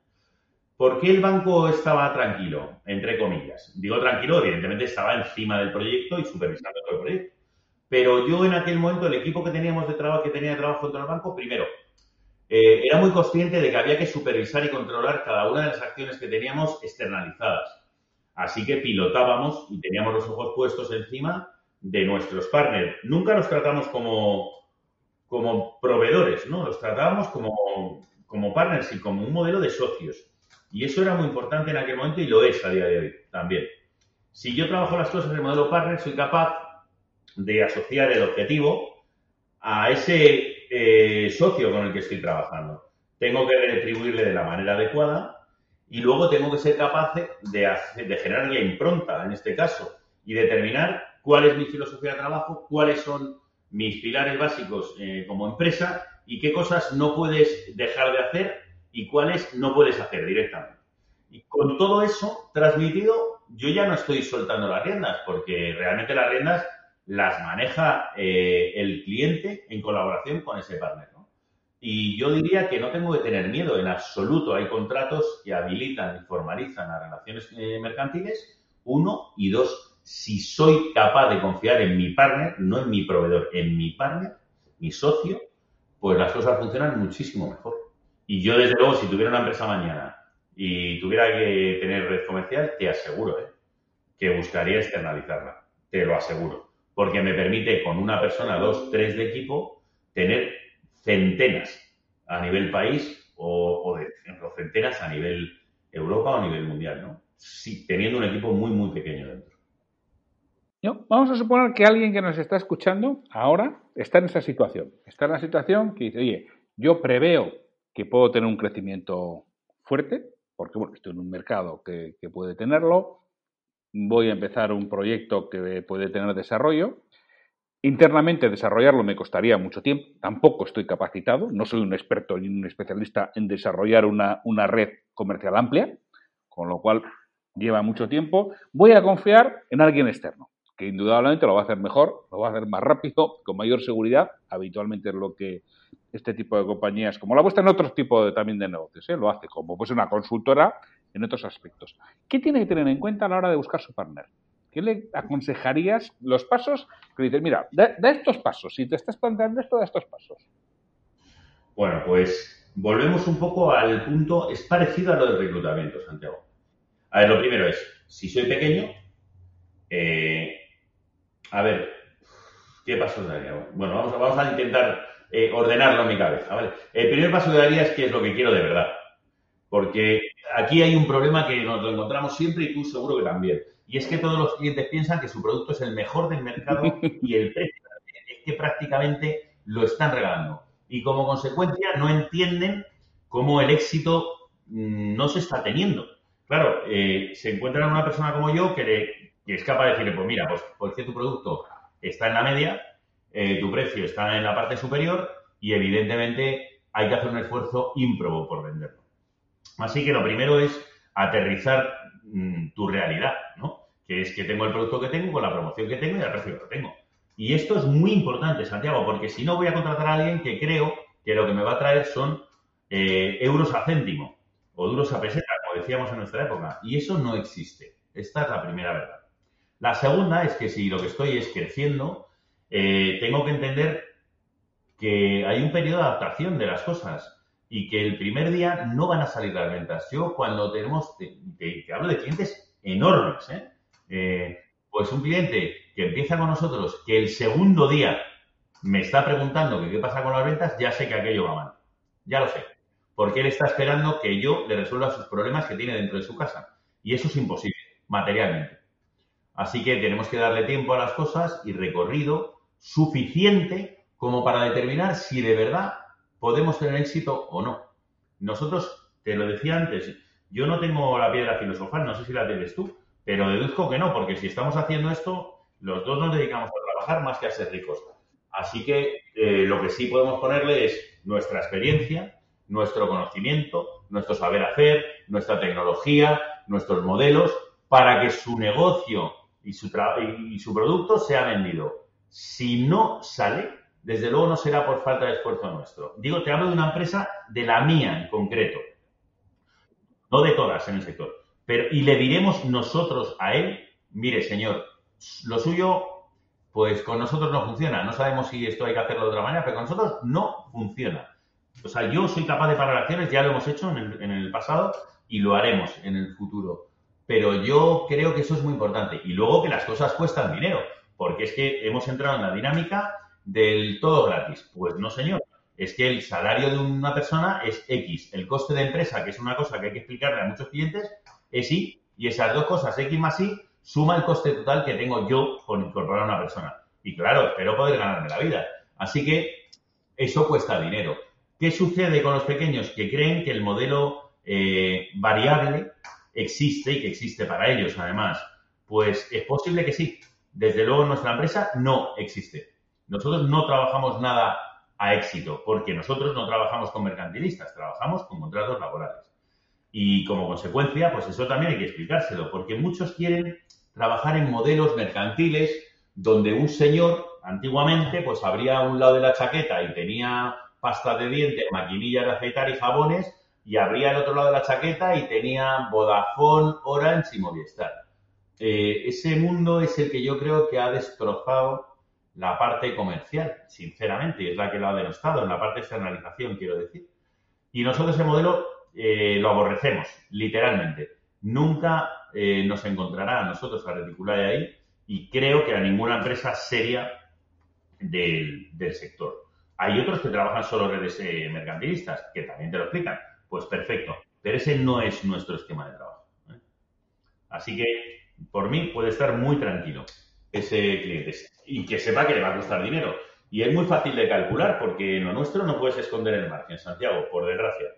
¿Por qué el banco estaba tranquilo, entre comillas? Digo tranquilo, evidentemente estaba encima del proyecto y supervisando todo el proyecto. Pero yo en aquel momento, el equipo que teníamos de trabajo, que tenía de trabajo contra el banco, primero, eh, era muy consciente de que había que supervisar y controlar cada una de las acciones que teníamos externalizadas. Así que pilotábamos y teníamos los ojos puestos encima de nuestros partners. Nunca los tratamos como, como proveedores, ¿no? Los tratábamos como, como partners y como un modelo de socios. Y eso era muy importante en aquel momento y lo es a día de hoy también. Si yo trabajo las cosas en modelo partner, soy capaz de asociar el objetivo a ese eh, socio con el que estoy trabajando. Tengo que retribuirle de la manera adecuada y luego tengo que ser capaz de, de generar la impronta, en este caso, y determinar cuál es mi filosofía de trabajo, cuáles son mis pilares básicos eh, como empresa y qué cosas no puedes dejar de hacer y cuáles no puedes hacer directamente. Y con todo eso transmitido, yo ya no estoy soltando las riendas, porque realmente las riendas las maneja eh, el cliente en colaboración con ese partner. Y yo diría que no tengo que tener miedo en absoluto. Hay contratos que habilitan y formalizan las relaciones eh, mercantiles, uno, y dos, si soy capaz de confiar en mi partner, no en mi proveedor, en mi partner, mi socio, pues las cosas funcionan muchísimo mejor. Y yo, desde luego, si tuviera una empresa mañana y tuviera que tener red comercial, te aseguro ¿eh? que buscaría externalizarla. Te lo aseguro. Porque me permite con una persona, dos, tres de equipo, tener centenas a nivel país o, de centenas a nivel Europa o a nivel mundial, ¿no? Teniendo un equipo muy, muy pequeño dentro. Vamos a suponer que alguien que nos está escuchando ahora está en esa situación. Está en la situación que dice, oye, yo preveo que puedo tener un crecimiento fuerte, porque bueno, estoy en un mercado que puede tenerlo, voy a empezar un proyecto que puede tener desarrollo, Internamente desarrollarlo me costaría mucho tiempo, tampoco estoy capacitado, no soy un experto ni un especialista en desarrollar una, red comercial amplia, con lo cual lleva mucho tiempo. Voy a confiar en alguien externo, que indudablemente lo va a hacer mejor, lo va a hacer más rápido, con mayor seguridad. Habitualmente es lo que este tipo de compañías, como la vuestra en otros tipos de, también de negocios, ¿eh? lo hace como pues una consultora en otros aspectos. ¿Qué tiene que tener en cuenta a la hora de buscar su partner? ¿Qué le aconsejarías los pasos que dices, mira, da, estos pasos, si te estás planteando esto, da estos pasos? Bueno, pues volvemos un poco al punto, es parecido a lo del reclutamiento, Santiago. A ver, lo primero es, si soy pequeño, eh, a ver, ¿qué pasos daría? Bueno, vamos, vamos a intentar eh, ordenarlo en mi cabeza. ¿vale? El primer paso que daría es qué es lo que quiero de verdad. Porque aquí hay un problema que nos lo encontramos siempre y tú seguro que también. Y es que todos los clientes piensan que su producto es el mejor del mercado [LAUGHS] y el precio es que prácticamente lo están regalando. Y como consecuencia no entienden cómo el éxito mm, no se está teniendo. Claro, eh, se encuentran una persona como yo que, es capaz de decirle, pues mira, pues porque tu producto está en la media, eh, tu precio está en la parte superior y evidentemente hay que hacer un esfuerzo ímprobo por venderlo. Así que lo primero es aterrizar mm, tu realidad, ¿no? que es que tengo el producto que tengo con la promoción que tengo y el precio que tengo. Y esto es muy importante, Santiago, porque si no voy a contratar a alguien que creo que lo que me va a traer son eh, euros a céntimo o duros a peseta, como decíamos en nuestra época. Y eso no existe. Esta es la primera verdad. La segunda es que si lo que estoy es creciendo, eh, tengo que entender que hay un periodo de adaptación de las cosas y que el primer día no van a salir las ventas. Yo cuando tenemos, te, hablo de clientes enormes, ¿eh? Eh, pues un cliente que empieza con nosotros, que el segundo día me está preguntando que qué pasa con las ventas, ya sé que aquello va mal. Ya lo sé. Porque él está esperando que yo le resuelva sus problemas que tiene dentro de su casa. Y eso es imposible, materialmente. Así que tenemos que darle tiempo a las cosas y recorrido suficiente como para determinar si de verdad podemos tener éxito o no. Nosotros, te lo decía antes, yo no tengo la piedra filosofal, no sé si la tienes tú, pero deduzco que no, porque si estamos haciendo esto, los dos nos dedicamos a trabajar más que a ser ricos. Así que eh, lo que sí podemos ponerle es nuestra experiencia, nuestro conocimiento, nuestro saber hacer, nuestra tecnología, nuestros modelos para que su negocio y su, y su producto vendido. Si no sale, desde luego no será por falta de esfuerzo nuestro. Digo, te hablo de una empresa de la mía en concreto, no de todas en el sector. Pero, y le diremos nosotros a él, mire, señor, lo suyo, pues con nosotros no funciona. No sabemos si esto hay que hacerlo de otra manera, pero con nosotros no funciona. O sea, yo soy capaz de parar acciones, ya lo hemos hecho en el, en el pasado y lo haremos en el futuro. Pero yo creo que eso es muy importante. Y luego que las cosas cuestan dinero, porque es que hemos entrado en la dinámica del todo gratis. Pues no, señor. Es que el salario de una persona es X. El coste de empresa, que es una cosa que hay que explicarle a muchos clientes, es Y. Y esas dos cosas, X más Y, suma el coste total que tengo yo por incorporar a una persona. Y claro, espero poder ganarme la vida. Así que eso cuesta dinero. ¿Qué sucede con los pequeños? Que creen que el modelo eh, variable existe y que existe para ellos, además. Pues es posible que sí. Desde luego, nuestra empresa no existe. Nosotros no trabajamos nada a éxito, porque nosotros no trabajamos con mercantilistas, trabajamos con contratos laborales. Y como consecuencia, pues eso también hay que explicárselo, porque muchos quieren trabajar en modelos mercantiles donde un señor antiguamente pues abría un lado de la chaqueta y tenía pasta de dientes, maquinillas de aceitar y jabones y abría el otro lado de la chaqueta y tenía Vodafone, Orange y Movistar. Eh, ese mundo es el que yo creo que ha destrozado la parte comercial, sinceramente, y es la que lo ha denostado, en la parte de externalización, quiero decir. Y nosotros ese modelo eh, lo aborrecemos, literalmente. Nunca eh, nos encontrará a nosotros a Reticular ahí y creo que a ninguna empresa seria del, sector. Hay otros que trabajan solo redes mercantilistas, que también te lo explican. Pues perfecto, pero ese no es nuestro esquema de trabajo. Así que, por mí, puede estar muy tranquilo ese cliente y que sepa que le va a costar dinero. Y es muy fácil de calcular porque en lo nuestro no puedes esconder el margen, Santiago, por desgracia.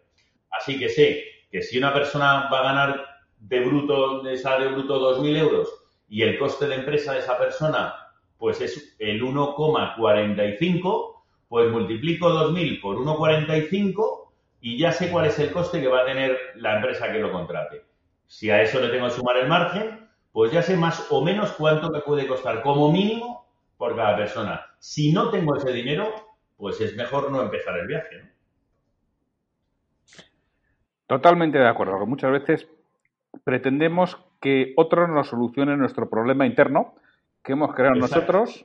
Así que sé que si una persona va a ganar de bruto, de salario bruto 2.000 euros y el coste de empresa de esa persona pues es el 1,45, pues multiplico 2.000 por 1,45 y ya sé cuál es el coste que va a tener la empresa que lo contrate. Si a eso le tengo que sumar el margen, pues ya sé más o menos cuánto me puede costar como mínimo por cada persona. Si no tengo ese dinero, pues es mejor no empezar el viaje. ¿no? Totalmente de acuerdo, porque muchas veces pretendemos que otros nos solucionen nuestro problema interno que hemos creado nosotros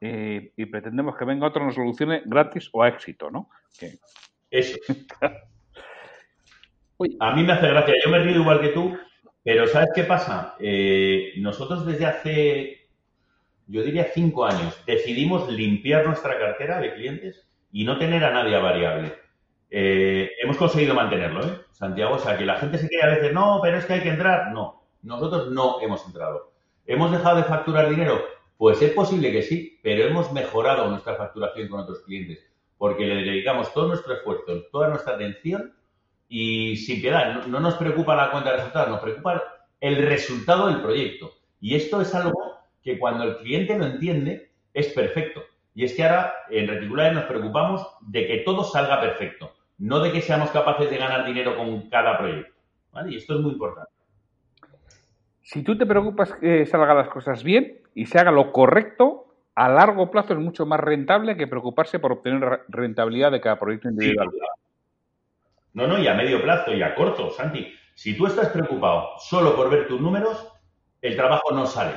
eh, y pretendemos que venga otro nos solucione gratis o a éxito, ¿no? Eso. [LAUGHS] a mí me hace gracia. Yo me río igual que tú, pero ¿sabes qué pasa? Eh, nosotros desde hace, yo diría cinco años, decidimos limpiar nuestra cartera de clientes y no tener a nadie a variable. Eh, hemos conseguido mantenerlo, ¿eh? Santiago. O sea, que la gente se quiere a veces, no, pero es que hay que entrar. No, nosotros no hemos entrado. ¿Hemos dejado de facturar dinero? Pues es posible que sí, pero hemos mejorado nuestra facturación con otros clientes porque le dedicamos todo nuestro esfuerzo, toda nuestra atención y sin piedad. No, nos preocupa la cuenta de resultados, nos preocupa el resultado del proyecto. Y esto es algo que cuando el cliente lo entiende es perfecto. Y es que ahora en Reticulares nos preocupamos de que todo salga perfecto no de que seamos capaces de ganar dinero con cada proyecto. Y esto es muy importante. Si tú te preocupas que salgan las cosas bien y se haga lo correcto, a largo plazo es mucho más rentable que preocuparse por obtener rentabilidad de cada proyecto individual. no, no, y a medio plazo y a corto, Santi. Si tú estás preocupado solo por ver tus números, el trabajo no sale.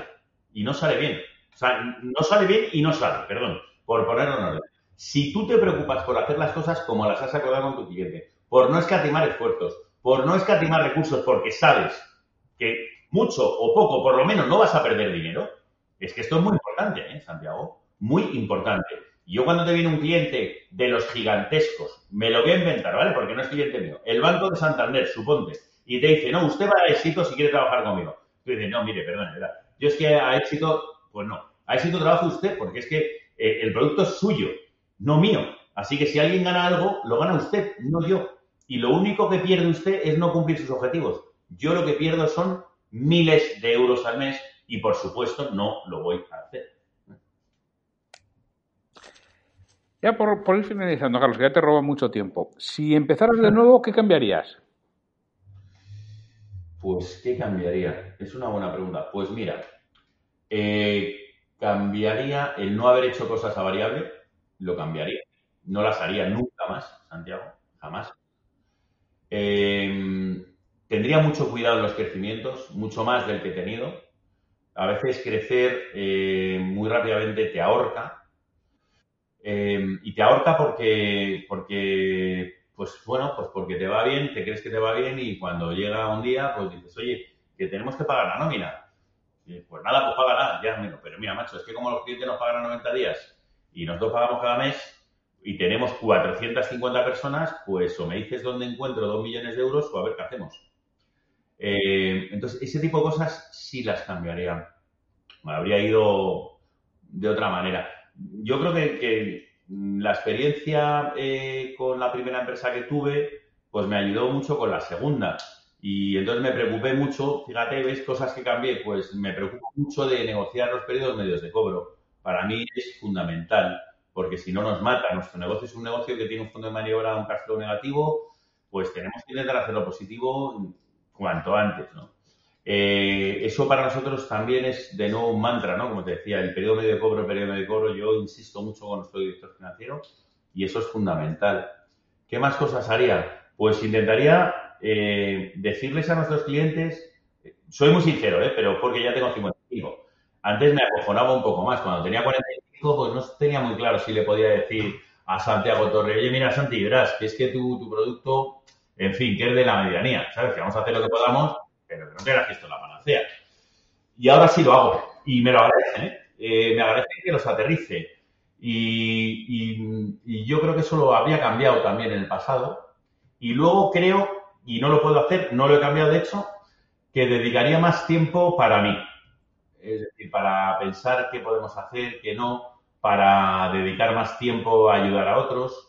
Y no sale bien. O sea, no sale bien y no sale, perdón, por ponerlo en orden. Si tú te preocupas por hacer las cosas como las has acordado con tu cliente, por no escatimar esfuerzos, por no escatimar recursos porque sabes que mucho o poco, por lo menos, no vas a perder dinero, es que esto es muy importante, ¿eh, Santiago? Muy importante. Yo cuando te viene un cliente de los gigantescos, me lo voy a inventar, ¿vale? Porque no es cliente mío. El Banco de Santander, suponte, y te dice, no, usted va a éxito si quiere trabajar conmigo. Tú dices, no, mire, perdón, ¿verdad? Yo es que a éxito, pues no. A éxito trabaja usted porque es que eh, el producto es suyo no mío. Así que si alguien gana algo, lo gana usted, no yo. Y lo único que pierde usted es no cumplir sus objetivos. Yo lo que pierdo son miles de euros al mes y por supuesto no lo voy a hacer. Ya por, ir finalizando, Carlos, que ya te roba mucho tiempo. Si empezaras de nuevo, ¿qué cambiarías? Pues, ¿qué cambiaría? Es una buena pregunta. Pues mira, eh, cambiaría el no haber hecho cosas a variable, lo cambiaría. No las haría nunca más, Santiago, jamás. Eh, tendría mucho cuidado en los crecimientos, mucho más del que he tenido. A veces crecer eh, muy rápidamente te ahorca. y te ahorca porque, porque pues bueno, pues porque te va bien, te crees que te va bien y cuando llega un día, pues dices, oye, que tenemos que pagar la nómina. pues nada, pues paga nada, ya, pero mira, macho, es que como los clientes nos pagan a 90 días y nosotros pagamos cada mes y tenemos 450 personas, pues o me dices dónde encuentro 2 millones de euros o a ver qué hacemos. Eh, entonces, ese tipo de cosas sí las cambiaría. Me habría ido de otra manera. Yo creo que la experiencia eh, con la primera empresa que tuve, pues me ayudó mucho con la segunda. Y entonces me preocupé mucho, fíjate, ves cosas que cambié, pues me preocupo mucho de negociar los periodos medios de cobro. Para mí es fundamental, porque si no nos mata. Nuestro negocio es un negocio que tiene un fondo de maniobra, un cash flow negativo, pues tenemos que intentar hacerlo positivo cuanto antes, ¿no? Eh, eso para nosotros también es de nuevo un mantra, ¿no? Como te decía, el periodo medio de cobro, el periodo medio de cobro, yo insisto mucho con nuestro director financiero y eso es fundamental. ¿Qué más cosas haría? Pues intentaría eh, decirles a nuestros clientes, soy muy sincero, ¿eh? pero porque ya tengo 55. Antes me acojonaba un poco más. Cuando tenía 45, pues no tenía muy claro si le podía decir a Santiago Torre, oye, mira, Santi, verás, que es que tu, tu producto, en fin, que es de la medianía, ¿sabes? Que vamos a hacer lo que podamos pero que no creas esto la panacea. Y ahora sí lo hago. Y me lo agradecen, ¿eh? eh me agradecen que los aterrice. Y, yo creo que eso lo habría cambiado también en el pasado. Y luego creo, y no lo puedo hacer, no lo he cambiado de hecho, que dedicaría más tiempo para mí. Es decir, para pensar qué podemos hacer, qué no, para dedicar más tiempo a ayudar a otros,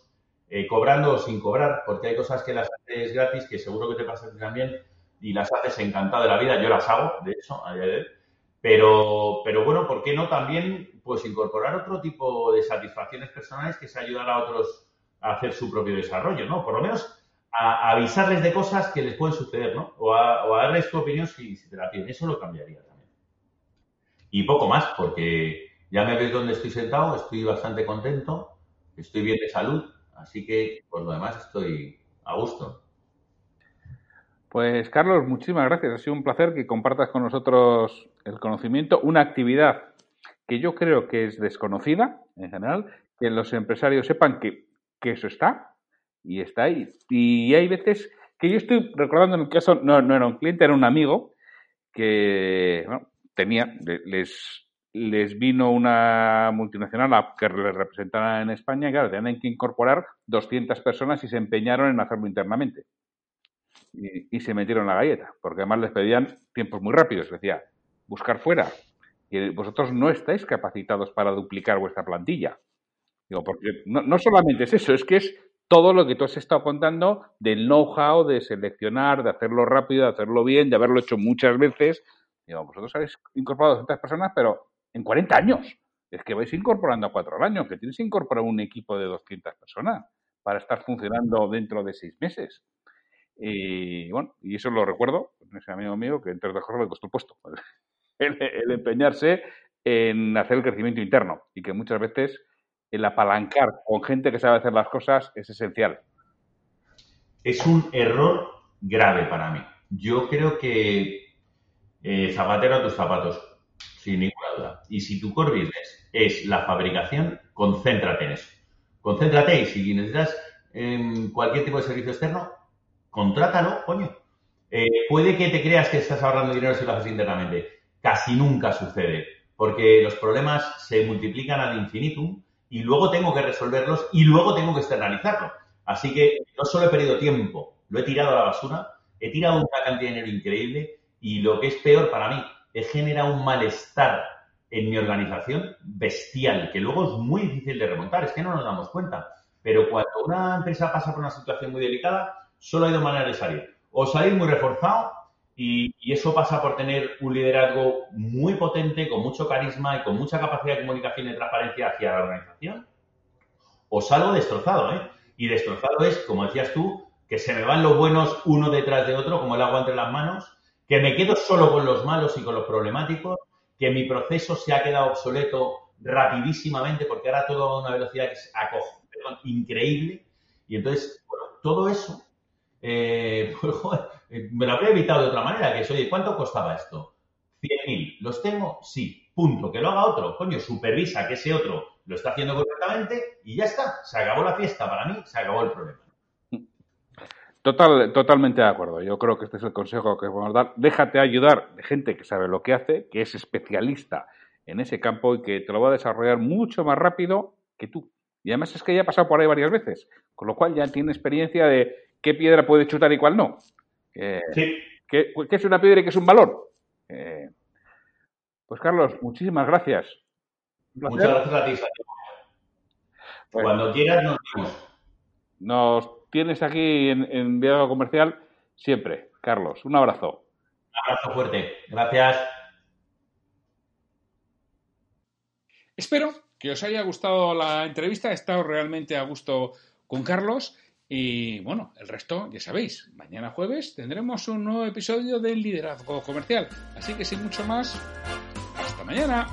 eh, cobrando o sin cobrar, porque hay cosas que las haces gratis, que seguro que te pasan también, y las haces encantado de la vida. Yo las hago, de hecho, Pero, pero bueno, ¿por qué no también pues incorporar otro tipo de satisfacciones personales que se ayudar a otros a hacer su propio desarrollo, ¿no? Por lo menos a, avisarles de cosas que les pueden suceder, ¿no? O a, darles tu opinión si, si, te la piden. Eso lo cambiaría también. Y poco más, porque ya me ves donde estoy sentado, estoy bastante contento, estoy bien de salud, así que por lo demás estoy a gusto. Pues Carlos, muchísimas gracias. Ha sido un placer que compartas con nosotros el conocimiento, una actividad que yo creo que es desconocida en general, que los empresarios sepan que, eso está y está ahí. Y hay veces que yo estoy recordando en el caso, no, no era un cliente, era un amigo que tenía, les, les vino una multinacional a que les representara en España y claro, tenían que incorporar 200 personas y se empeñaron en hacerlo internamente y, se metieron la galleta, porque además les pedían tiempos muy rápidos. Decía, buscar fuera, que vosotros no estáis capacitados para duplicar vuestra plantilla. Digo, porque no, solamente es eso, es que es todo lo que tú has estado contando del know-how, de seleccionar, de hacerlo rápido, de hacerlo bien, de haberlo hecho muchas veces. Digo, vosotros habéis incorporado a 200 personas, pero en 40 años. Es que vais incorporando a cuatro al año, que tienes que incorporar un equipo de 200 personas para estar funcionando dentro de seis meses. Y bueno, y eso lo recuerdo, ese amigo mío que entre otras cosas le costó [LAUGHS] el puesto. El, empeñarse en hacer el crecimiento interno y que muchas veces el apalancar con gente que sabe hacer las cosas es esencial. Es un error grave para mí. Yo creo que eh, zapatero a tus zapatos, sin. Y si tu core business es la fabricación, concéntrate en eso. Concéntrate y si necesitas em, cualquier tipo de servicio externo, contrátalo, coño. Eh, puede que te creas que estás ahorrando dinero si lo haces internamente. Casi nunca sucede, porque los problemas se multiplican al infinitum y luego tengo que resolverlos y luego tengo que externalizarlo. Así que no solo he perdido tiempo, lo he tirado a la basura, he tirado una cantidad de dinero increíble y lo que es peor para mí, he generado un malestar en mi organización bestial, que luego es muy difícil de remontar, es que no nos damos cuenta. Pero cuando una empresa pasa por una situación muy delicada, solo hay dos maneras de salir. O salir muy reforzado y, eso pasa por tener un liderazgo muy potente, con mucho carisma y con mucha capacidad de comunicación y transparencia hacia la organización. O salgo destrozado, ¿eh? Y destrozado es, como decías tú, que se me van los buenos uno detrás de otro, como el agua entre las manos, que me quedo solo con los malos y con los problemáticos, que mi proceso se ha quedado obsoleto rapidísimamente porque ahora todo a una velocidad que increíble. Y entonces, bueno, todo eso, eh, [LAUGHS] eh, me lo habría evitado de otra manera, que es, oye, ¿cuánto costaba esto? 100.000. ¿Los tengo? Sí. Punto. Que lo haga otro. Coño, supervisa que ese otro lo está haciendo correctamente y ya está. Se acabó la fiesta para mí, se acabó el problema. Total, totalmente de acuerdo. Yo creo que este es el consejo que podemos dar. Déjate ayudar de gente que sabe lo que hace, que es especialista en ese campo y que te lo va a desarrollar mucho más rápido que tú. Y además es que ya ha pasado por ahí varias veces, con lo cual ya tiene experiencia de qué piedra puede chutar y cuál no. sí. ¿Qué, es una piedra y qué es un valor? Eh, pues Carlos, muchísimas gracias. Muchas gracias a ti, pues Cuando quieras nos vemos. Nos tienes aquí en, en Diálogo Comercial siempre. Carlos, un abrazo. Un abrazo fuerte. Gracias. Espero que os haya gustado la entrevista. He estado realmente a gusto con Carlos. Y bueno, el resto ya sabéis, mañana jueves tendremos un nuevo episodio del liderazgo comercial. Así que sin mucho más, hasta mañana.